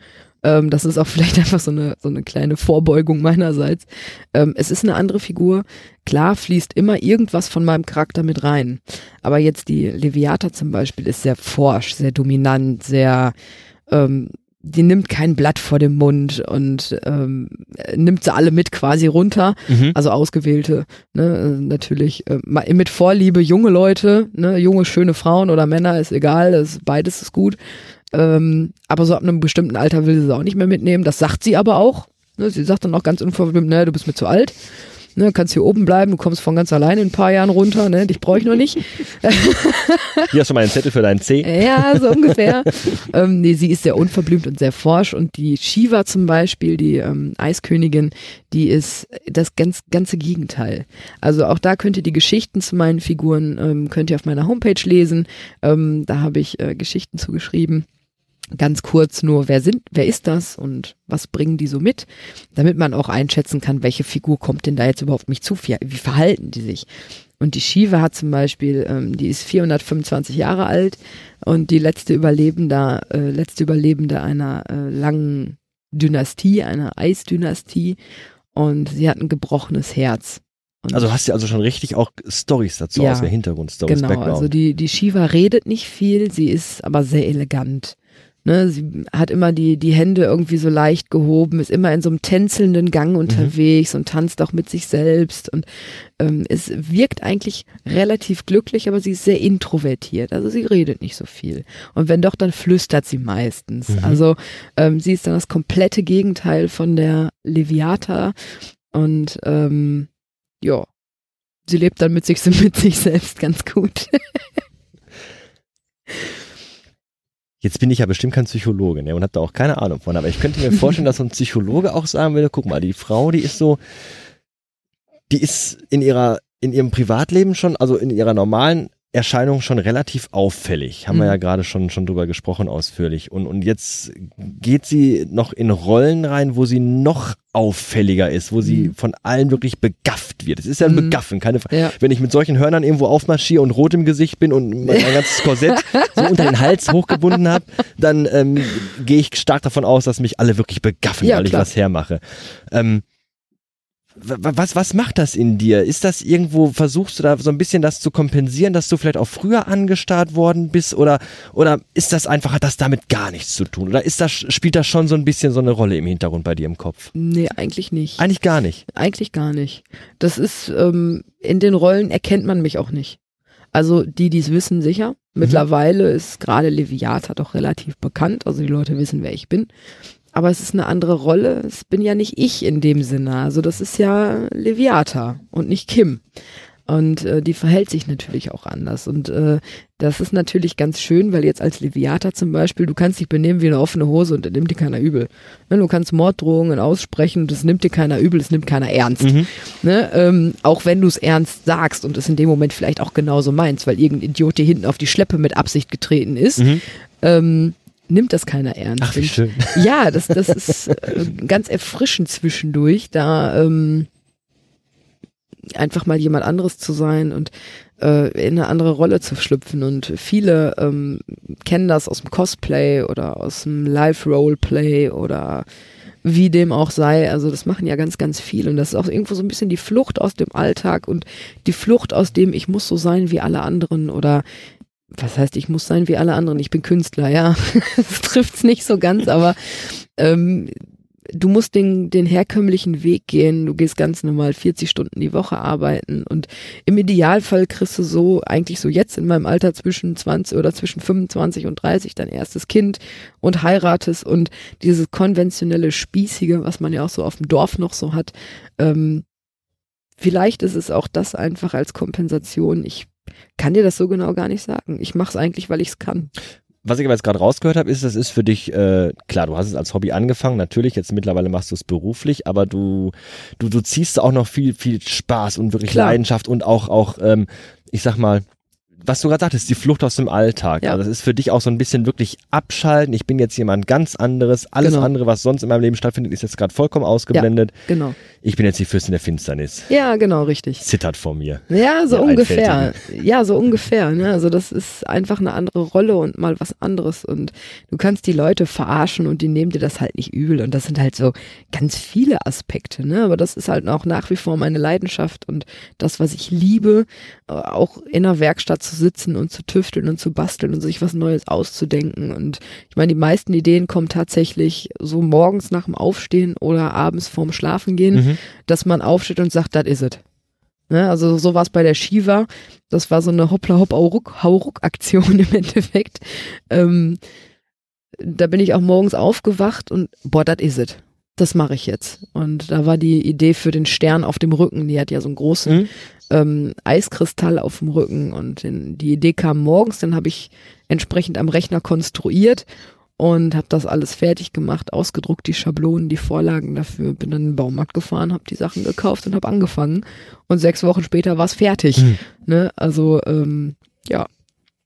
Ähm, das ist auch vielleicht einfach so eine, so eine kleine Vorbeugung meinerseits. Ähm, es ist eine andere Figur. Klar fließt immer irgendwas von meinem Charakter mit rein. Aber jetzt die Leviatha zum Beispiel ist sehr forsch, sehr dominant, sehr ähm, die nimmt kein Blatt vor dem Mund und ähm, nimmt sie alle mit quasi runter. Also ausgewählte, ne, natürlich äh, mit Vorliebe junge Leute, ne, junge, schöne Frauen oder Männer, ist egal, das, beides ist gut. Ähm, aber so ab einem bestimmten Alter will sie sie auch nicht mehr mitnehmen. Das sagt sie aber auch. Ne, sie sagt dann auch ganz unverblümt, ne, du bist mir zu alt. Ne, kannst hier oben bleiben, du kommst von ganz alleine in ein paar Jahren runter, ne, dich brauche ich noch nicht. hier hast du mal einen Zettel für deinen C. Ja, so ungefähr. ähm, nee, sie ist sehr unverblümt und sehr forsch und die Shiva zum Beispiel, die ähm, Eiskönigin, die ist das ganz, ganze Gegenteil. Also auch da könnt ihr die Geschichten zu meinen Figuren, ähm, könnt ihr auf meiner Homepage lesen. Ähm, da habe ich äh, Geschichten zugeschrieben. Ganz kurz nur, wer sind, wer ist das und was bringen die so mit, damit man auch einschätzen kann, welche Figur kommt denn da jetzt überhaupt mich zu, wie, verhalten die sich. Und die Shiva hat zum Beispiel, ähm, die ist 425 Jahre alt und die letzte Überlebende, äh, letzte Überlebende einer äh, langen Dynastie, einer Eisdynastie und sie hat ein gebrochenes Herz. Und Also hast du also schon richtig auch Stories dazu Ja, aus, der Hintergrundstories, Genau, Background. also die, die Shiva redet nicht viel, sie ist aber sehr elegant. Ne, sie hat immer die, die Hände irgendwie so leicht gehoben, ist immer in so einem tänzelnden Gang unterwegs und tanzt auch mit sich selbst. Und ähm, es wirkt eigentlich relativ glücklich, aber sie ist sehr introvertiert. Also sie redet nicht so viel. Und wenn doch, dann flüstert sie meistens. Mhm. Also ähm, sie ist dann das komplette Gegenteil von der Leviatha. Und ähm, ja, sie lebt dann mit sich, mit sich selbst ganz gut. Jetzt bin ich ja bestimmt kein Psychologe ne, und habe da auch keine Ahnung von, aber ich könnte mir vorstellen, dass so ein Psychologe auch sagen würde, guck mal, die Frau, die ist so, die ist in ihrer, in ihrem Privatleben schon, also in ihrer normalen Erscheinung schon relativ auffällig. Haben wir Mhm. ja gerade schon, schon drüber gesprochen ausführlich. Und, und jetzt geht sie noch in Rollen rein, wo sie noch auffälliger ist, wo sie Mhm. von allen wirklich begafft wird. Es ist ja ein Mhm. Begaffen, keine Frage. Ja. Wenn ich mit solchen Hörnern irgendwo aufmarschiere und rot im Gesicht bin und mein ganzes Korsett so unter den Hals hochgebunden habe, dann ähm, gehe ich stark davon aus, dass mich alle wirklich begaffen, Ja, weil ich klar. was hermache. Ähm, was, was macht das in dir? Ist das irgendwo, versuchst du da so ein bisschen das zu kompensieren, dass du vielleicht auch früher angestarrt worden bist oder, oder ist das einfach, hat das damit gar nichts zu tun? Oder ist das, spielt das schon so ein bisschen so eine Rolle im Hintergrund bei dir im Kopf? Nee, eigentlich nicht. Eigentlich gar nicht. Eigentlich gar nicht. Das ist, ähm, in den Rollen erkennt man mich auch nicht. Also die, die es wissen, sicher. Mittlerweile ist gerade Leviatha doch relativ bekannt. Also die Leute wissen, wer ich bin. Aber es ist eine andere Rolle. Es bin ja nicht ich in dem Sinne. Also das ist ja Leviatha und nicht Kim. Und äh, die verhält sich natürlich auch anders. Und äh, das ist natürlich ganz schön, weil jetzt als Leviata zum Beispiel, du kannst dich benehmen wie eine offene Hose und das nimmt dir keiner übel. Ne, du kannst Morddrohungen aussprechen, das nimmt dir keiner übel, das nimmt keiner ernst. Mhm. Ne, ähm, auch wenn du es ernst sagst und es in dem Moment vielleicht auch genauso meinst, weil irgendein Idiot dir hinten auf die Schleppe mit Absicht getreten ist, Mhm. ähm, nimmt das keiner ernst. Ach, wie Und schön. ja, das, das ist äh, ganz erfrischend zwischendurch, da ähm, einfach mal jemand anderes zu sein und äh, in eine andere Rolle zu schlüpfen. Und viele ähm, kennen das aus dem Cosplay oder aus dem Live-Roleplay oder wie dem auch sei. Also das machen ja ganz, ganz viele. Und das ist auch irgendwo so ein bisschen die Flucht aus dem Alltag und die Flucht aus dem, ich muss so sein wie alle anderen oder was heißt, ich muss sein wie alle anderen? Ich bin Künstler, ja. das trifft's nicht so ganz, aber ähm, du musst den, den herkömmlichen Weg gehen. Du gehst ganz normal 40 Stunden die Woche arbeiten und im Idealfall kriegst du so, eigentlich so jetzt in meinem Alter zwischen 20 oder zwischen 25 und 30 dein erstes Kind und heiratest und dieses konventionelle Spießige, was man ja auch so auf dem Dorf noch so hat, ähm, vielleicht ist es auch das einfach als Kompensation. Ich kann dir das so genau gar nicht sagen. Ich mache es eigentlich, weil ich es kann. Was ich aber jetzt gerade rausgehört habe, ist, das ist für dich, äh, klar, du hast es als Hobby angefangen, natürlich, jetzt mittlerweile machst du es beruflich, aber du, du, du ziehst auch noch viel, viel Spaß und wirklich Klar. Leidenschaft und auch, auch, ähm, ich sag mal, was du gerade sagtest, die Flucht aus dem Alltag. Ja. Also das ist für dich auch so ein bisschen wirklich abschalten. Ich bin jetzt jemand ganz anderes. Alles Genau. andere, was sonst in meinem Leben stattfindet, ist jetzt gerade vollkommen ausgeblendet. Genau. Ich bin jetzt die Fürstin der Finsternis. Ja, genau, richtig. Zittert vor mir. Ja, so Der ungefähr. Ja, so ungefähr. Ne? Also das ist einfach eine andere Rolle und mal was anderes. Und du kannst die Leute verarschen und die nehmen dir das halt nicht übel. Und das sind halt so ganz viele Aspekte. Ne? Aber das ist halt auch nach wie vor meine Leidenschaft und das, was ich liebe, äh, auch in der Werkstatt zu sitzen und zu tüfteln und zu basteln und sich was Neues auszudenken. Und ich meine, die meisten Ideen kommen tatsächlich so morgens nach dem Aufstehen oder abends vorm Schlafengehen, Mhm. dass man aufsteht und sagt, das is it. Ne, also so war es bei der Shiva. Das war so eine hoppla hopp au ruck hau ruck Aktion im Endeffekt. Ähm, da bin ich auch morgens aufgewacht und boah, das is it. Das mache ich jetzt. Und da war die Idee für den Stern auf dem Rücken. Die hat ja so einen großen Mhm. ähm, Eiskristall auf dem Rücken. Und den, die Idee kam morgens. Dann habe ich entsprechend am Rechner konstruiert und habe das alles fertig gemacht, ausgedruckt, die Schablonen, die Vorlagen dafür. Bin dann in den Baumarkt gefahren, habe die Sachen gekauft und habe angefangen. Und sechs Wochen später war es fertig. Mhm. Ne? Also ähm, ja,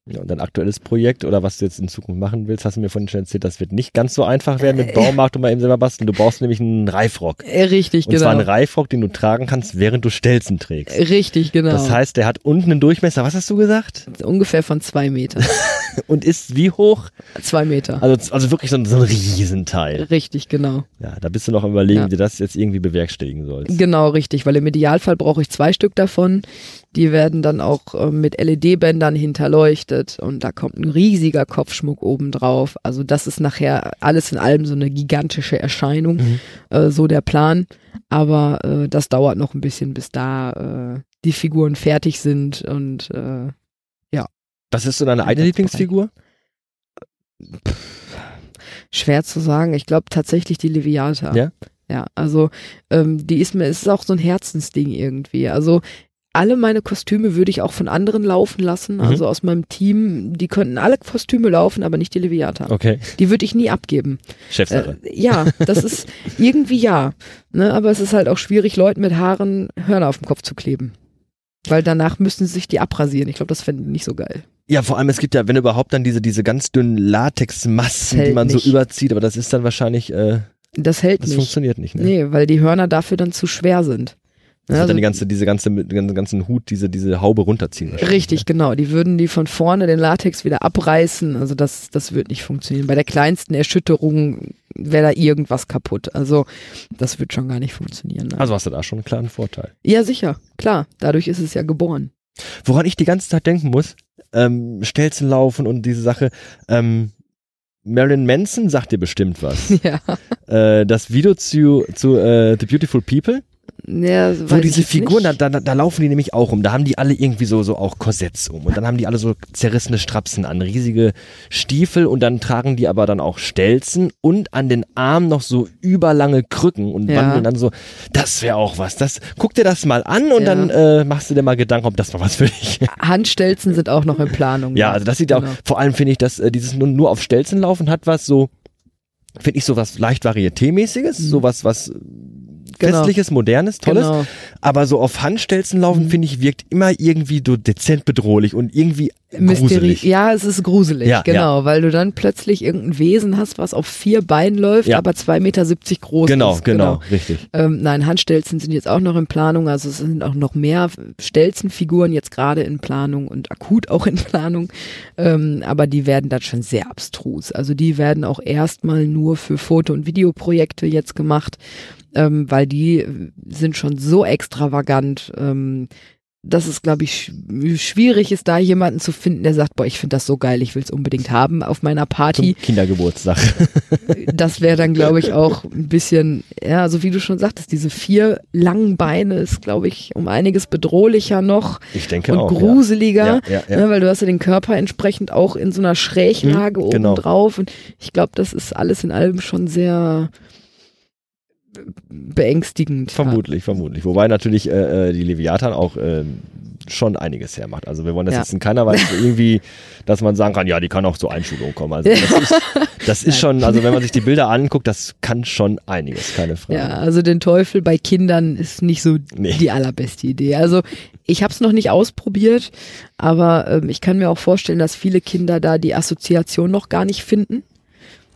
Ja, und dein aktuelles Projekt oder was du jetzt in Zukunft machen willst, hast du mir vorhin schon erzählt, das wird nicht ganz so einfach werden mit Baumarkt und mal eben selber basteln. Du brauchst nämlich einen Reifrock. äh, richtig, Und zwar einen genau. Reifrock, den du tragen kannst, während du Stelzen trägst. Richtig, genau. Das heißt, der hat unten einen Durchmesser, was hast du gesagt? Ungefähr von zwei Meter. Und ist wie hoch? zwei Meter. Also, also wirklich so ein, so ein Riesenteil. Richtig, genau. Ja, da bist du noch am überlegen, Ja. wie du das jetzt irgendwie bewerkstelligen sollst. Genau, richtig, weil im Idealfall brauche ich zwei Stück davon. Die werden dann auch äh, mit LED-Bändern hinterleuchtet und da kommt ein riesiger Kopfschmuck oben drauf. Also das ist nachher alles in allem so eine gigantische Erscheinung, Mhm. äh, so der Plan. Aber äh, das dauert noch ein bisschen, bis da äh, die Figuren fertig sind und äh, Was ist so deine eigene Lieblingsfigur? schwer zu sagen. Ich glaube tatsächlich die Leviata. Ja? Ja, also ähm, die ist mir, es ist auch so ein Herzensding irgendwie. Also alle meine Kostüme würde ich auch von anderen laufen lassen, Mhm. also aus meinem Team. Die könnten alle Kostüme laufen, aber nicht die Leviata. Okay. Die würde ich nie abgeben. Chefsache. Äh, ja, das ist irgendwie ja. Ne, aber es ist halt auch schwierig, Leuten mit Haaren Hörner auf dem Kopf zu kleben. Weil danach müssten sie sich die abrasieren. Ich glaube, das fänden die nicht so geil. Ja, vor allem, es gibt ja, wenn überhaupt, dann diese, diese ganz dünnen Latexmassen, die man nicht. so überzieht, aber das ist dann wahrscheinlich, äh, Das hält das nicht. funktioniert nicht, ne? Nee, weil die Hörner dafür dann zu schwer sind. Das wird dann die also- ganze, diese ganze, ganzen- ganzen Hut, diese, diese Haube runterziehen. Richtig, genau. Die würden die von vorne den Latex wieder abreißen. Also das, das wird nicht funktionieren. Bei der kleinsten Erschütterung wäre da irgendwas kaputt. Also das wird schon gar nicht funktionieren. Ne? Ne? Also hast du da schon einen klaren Vorteil. ja, sicher, klar. Dadurch ist es ja geboren. Woran ich die ganze Zeit denken muss, ähm, Stelzen laufen und diese Sache, ähm, Marilyn Manson sagt dir bestimmt was. ja. äh, das Video zu, zu äh, The Beautiful People, Ja, Wo weiß diese Figuren, da, da, da laufen die nämlich auch um. Da haben die alle irgendwie so, so auch Korsetts um. Und dann haben die alle so zerrissene Strapsen an, riesige Stiefel und dann tragen die aber dann auch Stelzen und an den Armen noch so überlange Krücken und Ja. wandeln dann so. Das wäre auch was. Das, guck dir das mal an und Ja. dann äh, machst du dir mal Gedanken, ob das mal was für dich Handstelzen sind auch noch in Planung. Ja, also das sieht Genau. auch, vor allem finde ich, dass äh, dieses nur, nur auf Stelzen laufen hat was so, finde ich so was leicht Varieté-mäßiges, so was, was äh, Genau. festliches, modernes, tolles. Genau. Aber so auf Handstelzen laufen, Mhm. finde ich, wirkt immer irgendwie so dezent bedrohlich und irgendwie Mysterie. gruselig. Ja, es ist gruselig, Ja, genau, weil du dann plötzlich irgendein Wesen hast, was auf vier Beinen läuft, Ja. aber 2,70 Meter groß Genau, ist. genau, richtig. Ähm, nein, Handstelzen sind jetzt auch noch in Planung, also es sind auch noch mehr Stelzenfiguren jetzt gerade in Planung und akut auch in Planung, ähm, aber die werden dann schon sehr abstrus. Also die werden auch erstmal nur für Foto- und Videoprojekte jetzt gemacht, ähm, weil die äh, sind schon so extravagant, ähm, dass es, glaube ich, sch schwierig ist, da jemanden zu finden, der sagt, boah, ich finde das so geil, ich will es unbedingt haben auf meiner Party Zum Kindergeburtstag. das wäre dann, glaube ich, auch ein bisschen, ja, so wie du schon sagtest, diese vier langen Beine ist, glaube ich, um einiges bedrohlicher noch Ich denke und auch. gruseliger, Ja, ja, ja. Ne, weil du hast ja den Körper entsprechend auch in so einer Schräglage Mhm, oben genau. drauf und ich glaube, das ist alles in allem schon sehr beängstigend. Vermutlich, vermutlich. Wobei natürlich äh, äh, die Leviathan auch ähm, schon einiges hermacht. Also wir wollen das Ja. jetzt in keiner Weise irgendwie, dass man sagen kann, ja, die kann auch zur Einschulung kommen. Also das ist, das ist schon, also wenn man sich die Bilder anguckt, das kann schon einiges, keine Frage. Ja, also den Teufel bei Kindern ist nicht so Nee. die allerbeste Idee. Also ich habe es noch nicht ausprobiert, aber ähm, ich kann mir auch vorstellen, dass viele Kinder da die Assoziation noch gar nicht finden.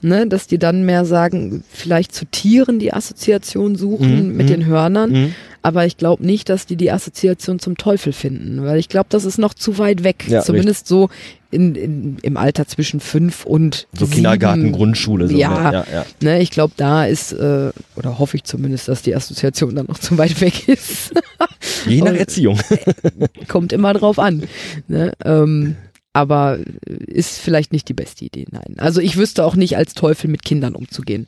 Ne, dass die dann mehr sagen, vielleicht zu Tieren die Assoziation suchen Mhm, mit mhm. den Hörnern, Mhm. aber ich glaube nicht, dass die die Assoziation zum Teufel finden, weil ich glaube, das ist noch zu weit weg, Ja, zumindest so in, in, im Alter zwischen fünf und So sieben. Kindergarten, Grundschule. So, Ja. ne? ja, ja. Ne, ich glaube, da ist, äh, oder hoffe ich zumindest, dass die Assoziation dann noch zu weit weg ist. Je nach Erziehung. Kommt immer drauf an. Ne? Ähm, aber ist vielleicht nicht die beste Idee, nein. Also ich wüsste auch nicht, als Teufel mit Kindern umzugehen.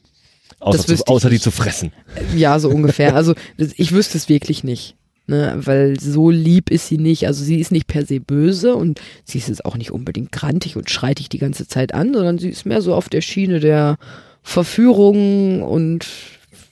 Außer, zu, außer die zu fressen. Ja, so ungefähr. Also ich wüsste es wirklich nicht. Ne, weil so lieb ist sie nicht. Also sie ist nicht per se böse und sie ist jetzt auch nicht unbedingt grantig und schreit dich die ganze Zeit an, sondern sie ist mehr so auf der Schiene der Verführung und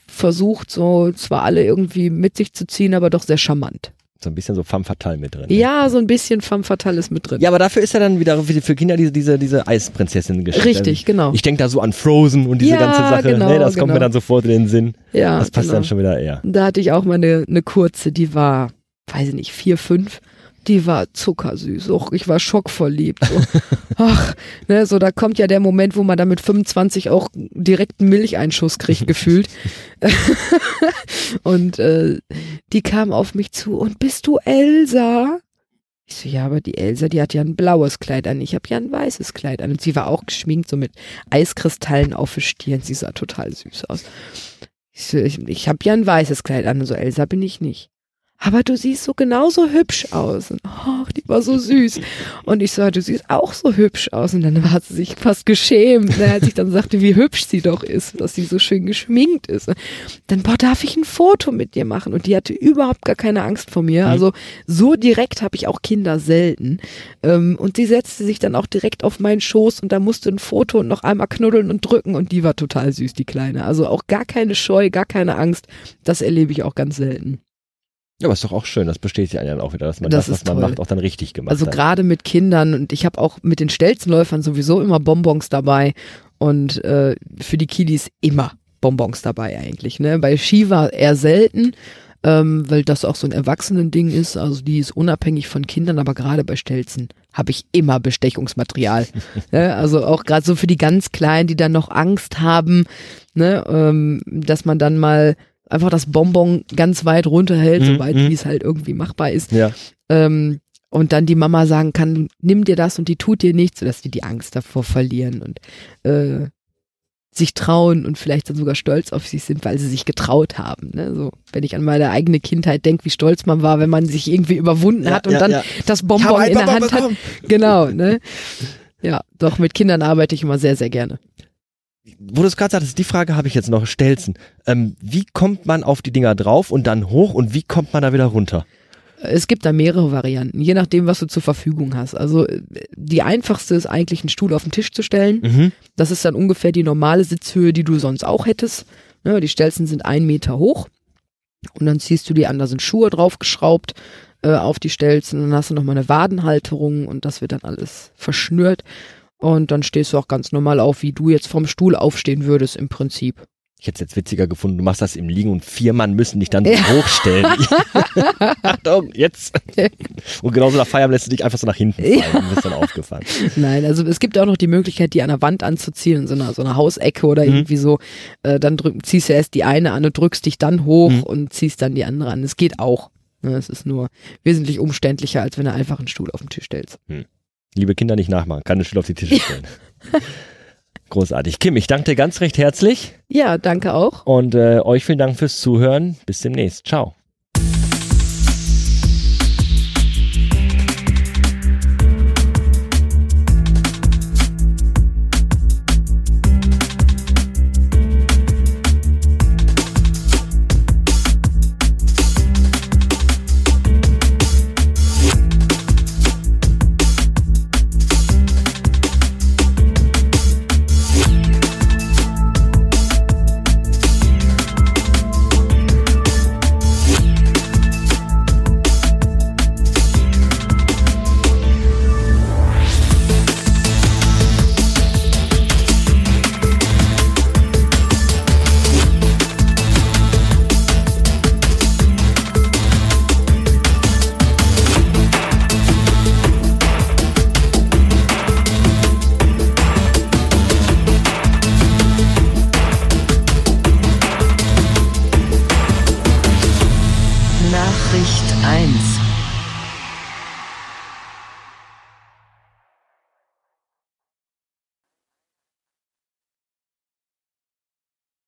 versucht so zwar alle irgendwie mit sich zu ziehen, aber doch sehr charmant. So ein bisschen so femme fatale mit drin. ne? Ja, so ein bisschen femme fatale ist mit drin. Ja, aber dafür ist ja dann wieder für Kinder diese, diese, diese Eisprinzessin-Geschichte. Richtig, genau. Ich denke da so an Frozen und diese Ja, ganze Sache. genau, nee, das kommt genau. mir dann sofort in den Sinn. ja, Das passt genau. dann schon wieder eher. Da hatte ich auch mal eine, eine kurze, die war, weiß ich nicht, vier, fünf. Die war zuckersüß. Och, ich war schockverliebt. So. Ach, ne, so da kommt ja der Moment, wo man dann mit 25 auch direkt einen Milcheinschuss kriegt, gefühlt. und äh, die kam auf mich zu und bist du Elsa? Ich so, ja, aber die Elsa, die hat ja ein blaues Kleid an. Ich habe ja ein weißes Kleid an. Und sie war auch geschminkt, so mit Eiskristallen auf der Stirn. Sie sah total süß aus. Ich, so, ich, ich habe ja ein weißes Kleid an. Und so, Elsa bin ich nicht. Aber du siehst so genauso hübsch aus. Und, ach, die war so süß. Und ich so, du siehst auch so hübsch aus. Und dann hat sie sich fast geschämt, ne, als ich dann sagte, wie hübsch sie doch ist, dass sie so schön geschminkt ist. Dann, boah, darf ich ein Foto mit dir machen? Und die hatte überhaupt gar keine Angst vor mir. Also so direkt habe ich auch Kinder selten. Ähm, und sie setzte sich dann auch direkt auf meinen Schoß und da musste ein Foto und noch einmal knuddeln und drücken. Und die war total süß, die Kleine. Also auch gar keine Scheu, gar keine Angst. Das erlebe ich auch ganz selten. Ja, aber ist doch auch schön. Das bestätigt einen dann auch wieder, dass man Das das, was man toll. macht, auch dann richtig gemacht Also hat. gerade mit Kindern und ich habe auch mit den Stelzenläufern sowieso immer Bonbons dabei und äh, für die Kiddies immer Bonbons dabei eigentlich. Ne? Bei Shiva eher selten, ähm, weil das auch so ein Erwachsenending ist. Also die ist unabhängig von Kindern, aber gerade bei Stelzen habe ich immer Bestechungsmaterial. ne? Also auch gerade so für die ganz Kleinen, die dann noch Angst haben, ne? ähm, dass man dann mal einfach das Bonbon ganz weit runterhält, Mhm, soweit wie es halt irgendwie machbar ist Ja. ähm, und dann die Mama sagen kann, nimm dir das und die tut dir nichts, sodass die die Angst davor verlieren und äh, sich trauen und vielleicht dann sogar stolz auf sich sind, weil sie sich getraut haben. Ne? So, wenn ich an meine eigene Kindheit denke, wie stolz man war, wenn man sich irgendwie überwunden Ja, hat und ja, dann ja. das Bonbon in der Hand hat. bekommen. Genau, ne? Ja, doch mit Kindern arbeite ich immer sehr, sehr gerne. Wo du es gerade sagtest, die Frage habe ich jetzt noch, Stelzen. Ähm, wie kommt man auf die Dinger drauf und dann hoch und wie kommt man da wieder runter? Es gibt da mehrere Varianten, je nachdem, was du zur Verfügung hast. Also äh, die einfachste ist eigentlich, einen Stuhl auf den Tisch zu stellen. Mhm. Das ist dann ungefähr die normale Sitzhöhe, die du sonst auch hättest. Ne, die Stelzen sind ein Meter hoch. Und dann ziehst du die an, da sind Schuhe draufgeschraubt äh, auf die Stelzen. Dann hast du nochmal eine Wadenhalterung und das wird dann alles verschnürt. Und dann stehst du auch ganz normal auf, wie du jetzt vom Stuhl aufstehen würdest im Prinzip. Ich hätte es jetzt witziger gefunden, du machst das im Liegen und vier Mann müssen dich dann so Ja. hochstellen. Achtung, jetzt. Und genauso nach Feierabend lässt du dich einfach so nach hinten fallen Ja. und bist dann aufgefahren. Nein, also es gibt auch noch die Möglichkeit, die an der Wand anzuziehen, in so einer, so einer Hausecke oder Mhm. irgendwie so. Äh, dann drück, ziehst du erst die eine an und drückst dich dann hoch Mhm. und ziehst dann die andere an. Es geht auch. Ne, Es ist nur wesentlich umständlicher, als wenn du einfach einen Stuhl auf den Tisch stellst. Liebe Kinder nicht nachmachen, keine Stühle auf die Tische stellen. Großartig. Kim, ich danke dir ganz recht herzlich Ja, danke auch. und äh, euch vielen Dank fürs Zuhören. Bis demnächst. Ciao.